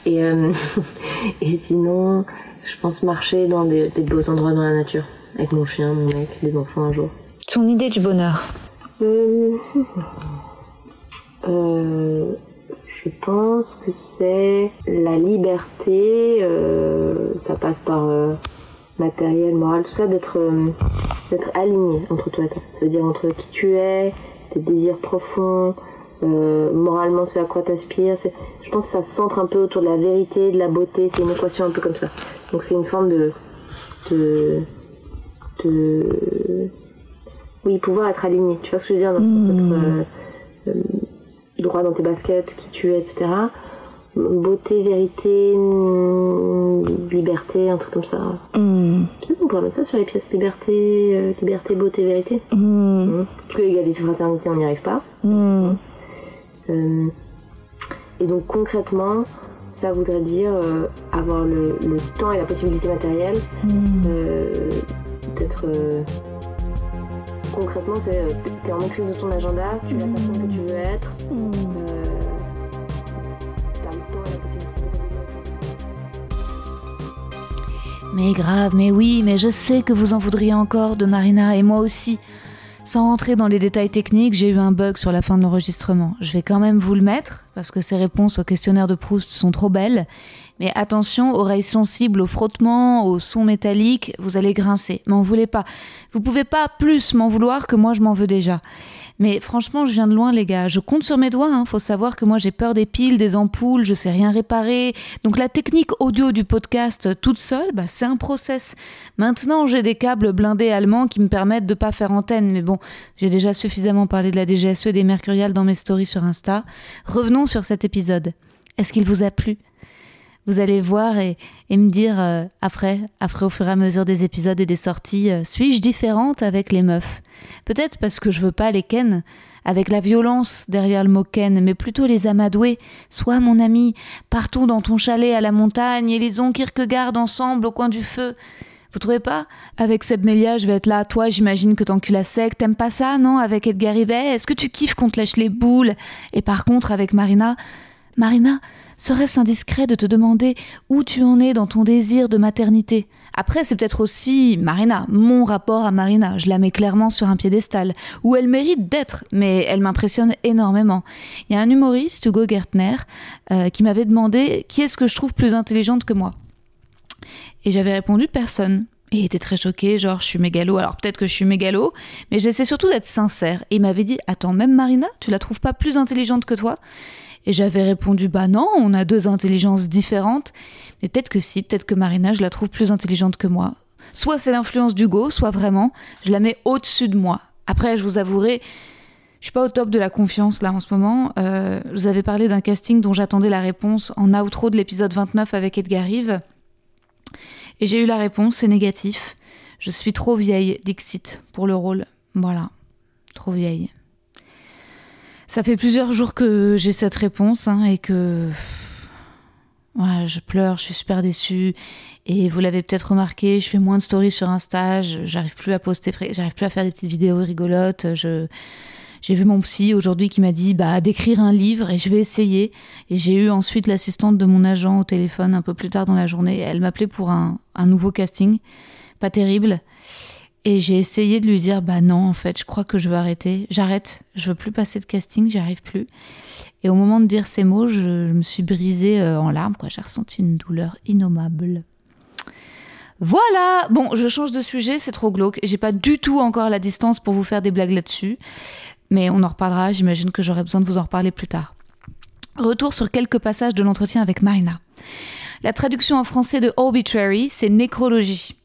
Et, euh, et sinon, je pense marcher dans des, des beaux endroits dans la nature, avec mon chien, mon mec, des enfants un jour. Ton idée du bonheur Euh, je pense que c'est la liberté, euh, ça passe par euh, matériel, moral, tout ça, d'être aligné entre toi et toi. Ça veut dire entre qui tu es, tes désirs profonds, moralement ce à quoi t'aspires. C'est- Je pense que ça centre un peu autour de la vérité, de la beauté, c'est une équation un peu comme ça. Donc c'est une forme de, de oui, pouvoir être aligné. Tu vois ce que je veux dire dans le sens d'être, euh, euh, droit dans tes baskets, qui tu es, etc. Beauté, vérité, mm, liberté, un truc comme ça. Peut-être qu'on pourrait mettre ça sur les pièces liberté, euh, liberté, beauté, vérité. Mm. Parce que égalité, fraternité, on n'y arrive pas. Euh, et donc concrètement, ça voudrait dire euh, avoir le, le temps et la possibilité matérielle euh, d'être. Euh, concrètement, c'est euh, t'es en maîtrise de ton agenda, tu es la personne que tu veux être. euh, possibilité de Mais grave, mais oui, mais je sais que vous en voudriez encore de Marina et moi aussi. Sans rentrer dans les détails techniques, j'ai eu un bug sur la fin de l'enregistrement. Je vais quand même vous le mettre, parce que ces réponses au questionnaire de Proust sont trop belles. Mais attention, oreilles sensibles au frottement, au son métallique, vous allez grincer. M'en voulez pas. Vous pouvez pas plus m'en vouloir que moi je m'en veux déjà. Mais franchement, je viens de loin, les gars. Je compte sur mes doigts. Hein. Faut savoir que moi, j'ai peur des piles, des ampoules. Je sais rien réparer. Donc, la technique audio du podcast euh, toute seule, bah, c'est un process. Maintenant, j'ai des câbles blindés allemands qui me permettent de pas faire antenne. Mais bon, j'ai déjà suffisamment parlé de la DGSE et des Mercuriales dans mes stories sur Insta. Revenons sur cet épisode. Est-ce qu'il vous a plu? Vous allez voir et, me dire euh, après, après au fur et à mesure des épisodes et des sorties, euh, suis-je différente avec les meufs? Peut-être parce que je veux pas les ken, avec la violence derrière le mot ken, mais plutôt les amadouer. Sois mon ami, partons dans ton chalet à la montagne et lisons Kierkegaard ensemble au coin du feu. Vous trouvez pas? Avec Seb Melia, je vais être là. Toi, j'imagine que t'encules la sec. T'aimes pas ça, non? Avec Edgar Rivet? Est-ce que tu kiffes qu'on te lèche les boules? Et par contre, avec Marina? Marina, serait-ce indiscret de te demander où tu en es dans ton désir de maternité? Après, c'est peut-être aussi Marina, mon rapport à Marina. Je la mets clairement sur un piédestal, où elle mérite d'être, mais elle m'impressionne énormément. Il y a un humoriste, Hugo Gertner, euh, qui m'avait demandé qui est-ce que je trouve plus intelligente que moi? Et j'avais répondu personne. Et il était très choqué, genre je suis mégalo. Alors peut-être que je suis mégalo, mais j'essaie surtout d'être sincère. Et il m'avait dit Attends, même Marina, tu la trouves pas plus intelligente que toi? Et j'avais répondu Bah non, on a deux intelligences différentes. Mais peut-être que si, peut-être que Marina, je la trouve plus intelligente que moi. Soit c'est l'influence d'Hugo, soit vraiment, je la mets au-dessus de moi. Après, je vous avouerai, je suis pas au top de la confiance là en ce moment. Euh, je vous avais parlé d'un casting dont j'attendais la réponse en outro de l'épisode 29 avec Edgar Rive. Et j'ai eu la réponse, c'est négatif. Je suis trop vieille, Dixit, pour le rôle. Voilà, trop vieille. Ça fait plusieurs jours que j'ai cette réponse hein, et que ouais, je pleure, je suis super déçue. Et vous l'avez peut-être remarqué, je fais moins de stories sur Insta, j'arrive plus à poster, j'arrive plus à faire des petites vidéos rigolotes. Je, j'ai vu mon psy aujourd'hui qui m'a dit bah d'écrire un livre et je vais essayer. Et j'ai eu ensuite l'assistante de mon agent au téléphone un peu plus tard dans la journée. Elle m'appelait pour un nouveau casting, pas terrible. Et j'ai essayé de lui dire bah non en fait je crois que je veux arrêter, j'arrête, je veux plus passer de casting, j'y arrive plus. Et au moment de dire ces mots, je, me suis brisée euh, en larmes quoi, j'ai ressenti une douleur innommable. Voilà, bon, je change de sujet, c'est trop glauque. J'ai pas du tout encore la distance pour vous faire des blagues là-dessus, mais on en reparlera. J'imagine que j'aurai besoin de vous en reparler plus tard. Retour sur quelques passages de l'entretien avec Marina. La traduction en français de obituary, c'est nécrologie.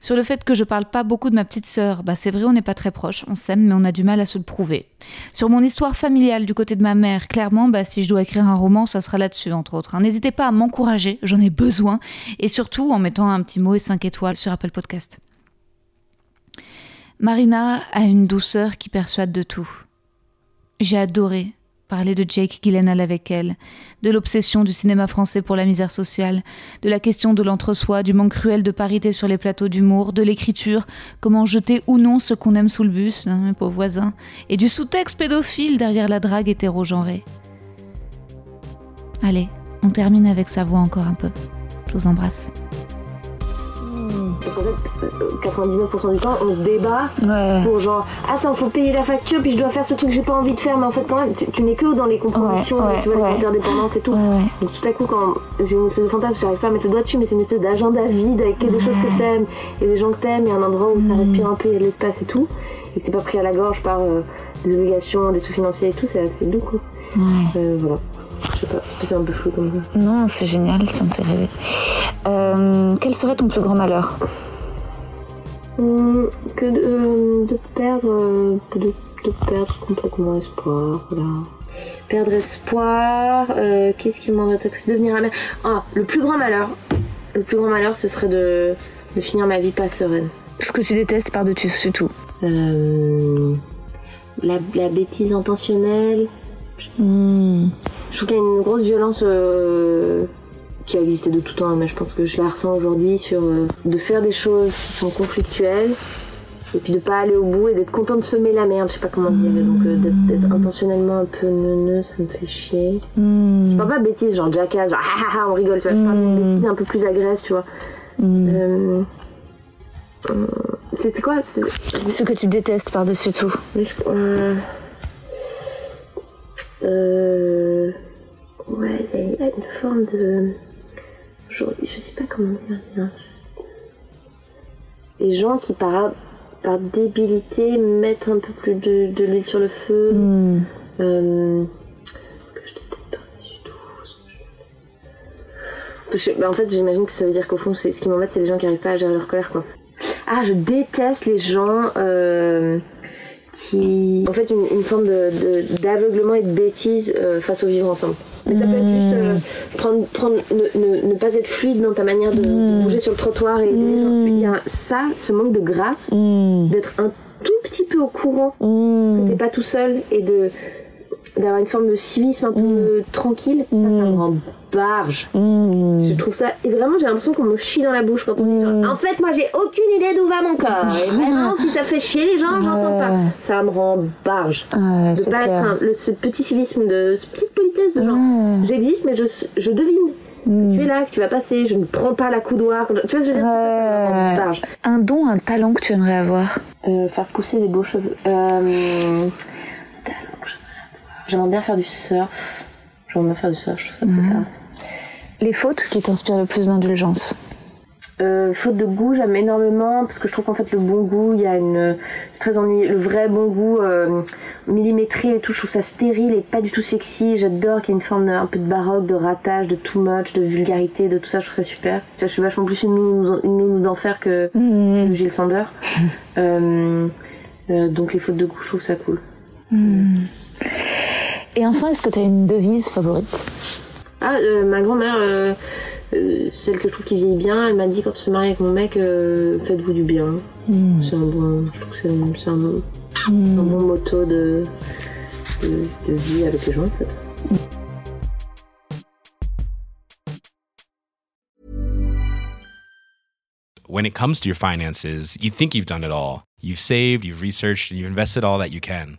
Sur le fait que je parle pas beaucoup de ma petite sœur, bah c'est vrai, on n'est pas très proches, on s'aime, mais on a du mal à se le prouver. Sur mon histoire familiale du côté de ma mère, clairement, bah si je dois écrire un roman, ça sera là-dessus, entre autres. hein. N'hésitez pas à m'encourager, j'en ai besoin, et surtout en mettant un petit mot et 5 étoiles sur Apple Podcast. Marina a une douceur qui persuade de tout. J'ai adoré Parler de Jake Gyllenhaal avec elle, de l'obsession du cinéma français pour la misère sociale, de la question de l'entre-soi, du manque cruel de parité sur les plateaux d'humour, de l'écriture, comment jeter ou non ce qu'on aime sous le bus, hein, mes pauvres voisins, et du sous-texte pédophile derrière la drague hétérogenrée. Allez, on termine avec sa voix encore un peu. Je vous embrasse. Parce qu'en fait, 99% du temps, on se débat Ouais. pour genre, attends, faut payer la facture, puis je dois faire ce truc que j'ai pas envie de faire, mais en fait, quand même, tu, tu n'es que dans les contradictions, Ouais, ouais, tu vois, les interdépendances et tout. Donc tout à coup, quand j'ai une espèce de fantasme, j'arrive pas à mettre le doigt dessus, mais c'est une espèce d'agenda vide avec que des choses que t'aimes, et des gens que t'aimes, et un endroit où ça respire un peu, il y a de l'espace et tout, et t'es pas pris à la gorge par euh, des obligations, des sous-financiers et tout, c'est assez doux, quoi. Ouais. Euh, voilà. Je sais pas, c'est un peu flou comme ça. Non, c'est génial, ça me fait rêver. Euh, quel serait ton plus grand malheur Hum, que de, euh, de perdre euh, de, de perdre complètement espoir voilà. perdre espoir euh, qu'est-ce qui m'en triste devenir amère ah le plus grand malheur le plus grand malheur ce serait de, de finir ma vie pas sereine Ce que tu détestes par-dessus tout. Euh, la, la bêtise intentionnelle Hmm. je trouve qu'il y a une grosse violence euh, qui a existé de tout temps, mais je pense que je la ressens aujourd'hui sur euh, de faire des choses qui sont conflictuelles et puis de pas aller au bout et d'être content de semer la merde, je sais pas comment dire, donc euh, d'être intentionnellement un peu neuneux, ça me fait chier. Hmm. Je parle pas bêtises, genre jackass, genre ah, ah, ah, on rigole, tu vois, je parle de bêtises un peu plus agresse, tu vois. Hmm. Euh, euh, C'était quoi Ce que tu détestes par-dessus tout. ouais, il y a une forme de. Je sais pas comment dire. mince. Les gens qui, par, par débilité, mettent un peu plus de, de l'huile sur le feu. Hmm. Euh, que je déteste pas du tout. Je bah, en fait, j'imagine que ça veut dire qu'au fond, ce qui m'embête, c'est les gens qui arrivent pas à gérer leur colère, quoi. Ah, je déteste les gens euh, qui. En fait, une, une forme de, de- d'aveuglement et de bêtise euh, face au vivre ensemble. Mais ça peut être juste euh, prendre, prendre, ne, ne, ne pas être fluide dans ta manière de, de bouger sur le trottoir. Et gens- il y a ça, ce manque de grâce, d'être un tout petit peu au courant que t'es pas tout seul et de d'avoir une forme de civisme un peu tranquille, ça, ça me rend barge. Je trouve ça. Et vraiment, j'ai l'impression qu'on me chie dans la bouche quand on dit genre, En fait, moi, j'ai aucune idée d'où va mon corps. Et vraiment, si ça fait chier les gens, j'entends pas. Ça me rend barge. Ouais, De pas être clair. un- le- ce petit civisme, de, cette petite politesse de genre, j'existe, mais je, je devine. que Tu es là, que tu vas passer, je ne prends pas la coudoir. Tu vois ce que je veux dire? Tout ça, ça me rend barge. Un don, un talent que tu aimerais avoir? Euh, faire pousser des beaux cheveux. Euh, j'aimerais bien faire du surf. J'aimerais bien faire du surf, je trouve ça très classe. Les fautes qui t'inspirent le plus d'indulgence. Euh, faute de goût, j'aime énormément parce que je trouve qu'en fait le bon goût, il y a une, c'est très ennuyeux. Le vrai bon goût, euh, millimétré et tout, je trouve ça stérile et pas du tout sexy. J'adore qu'il y ait une forme de, un peu de baroque, de ratage, de too much, de vulgarité, de tout ça. Je trouve ça super. Je suis vachement plus une nounou, d'enfer que que Gilles Sander. Euh, donc les fautes de goût, je trouve ça cool. Et enfin, est-ce que tu as une devise favorite? Ah, euh, ma grand-mère, euh, euh, celle que je trouve qui vieillit bien, elle m'a dit quand tu te maries avec mon mec, euh, faites-vous du bien. C'est un bon, je trouve que c'est un, bon, un bon motto de, de, de vie avec les gens en fait. When it comes to your finances, you think you've done it all. You've saved, you've researched, and you've invested all that you can.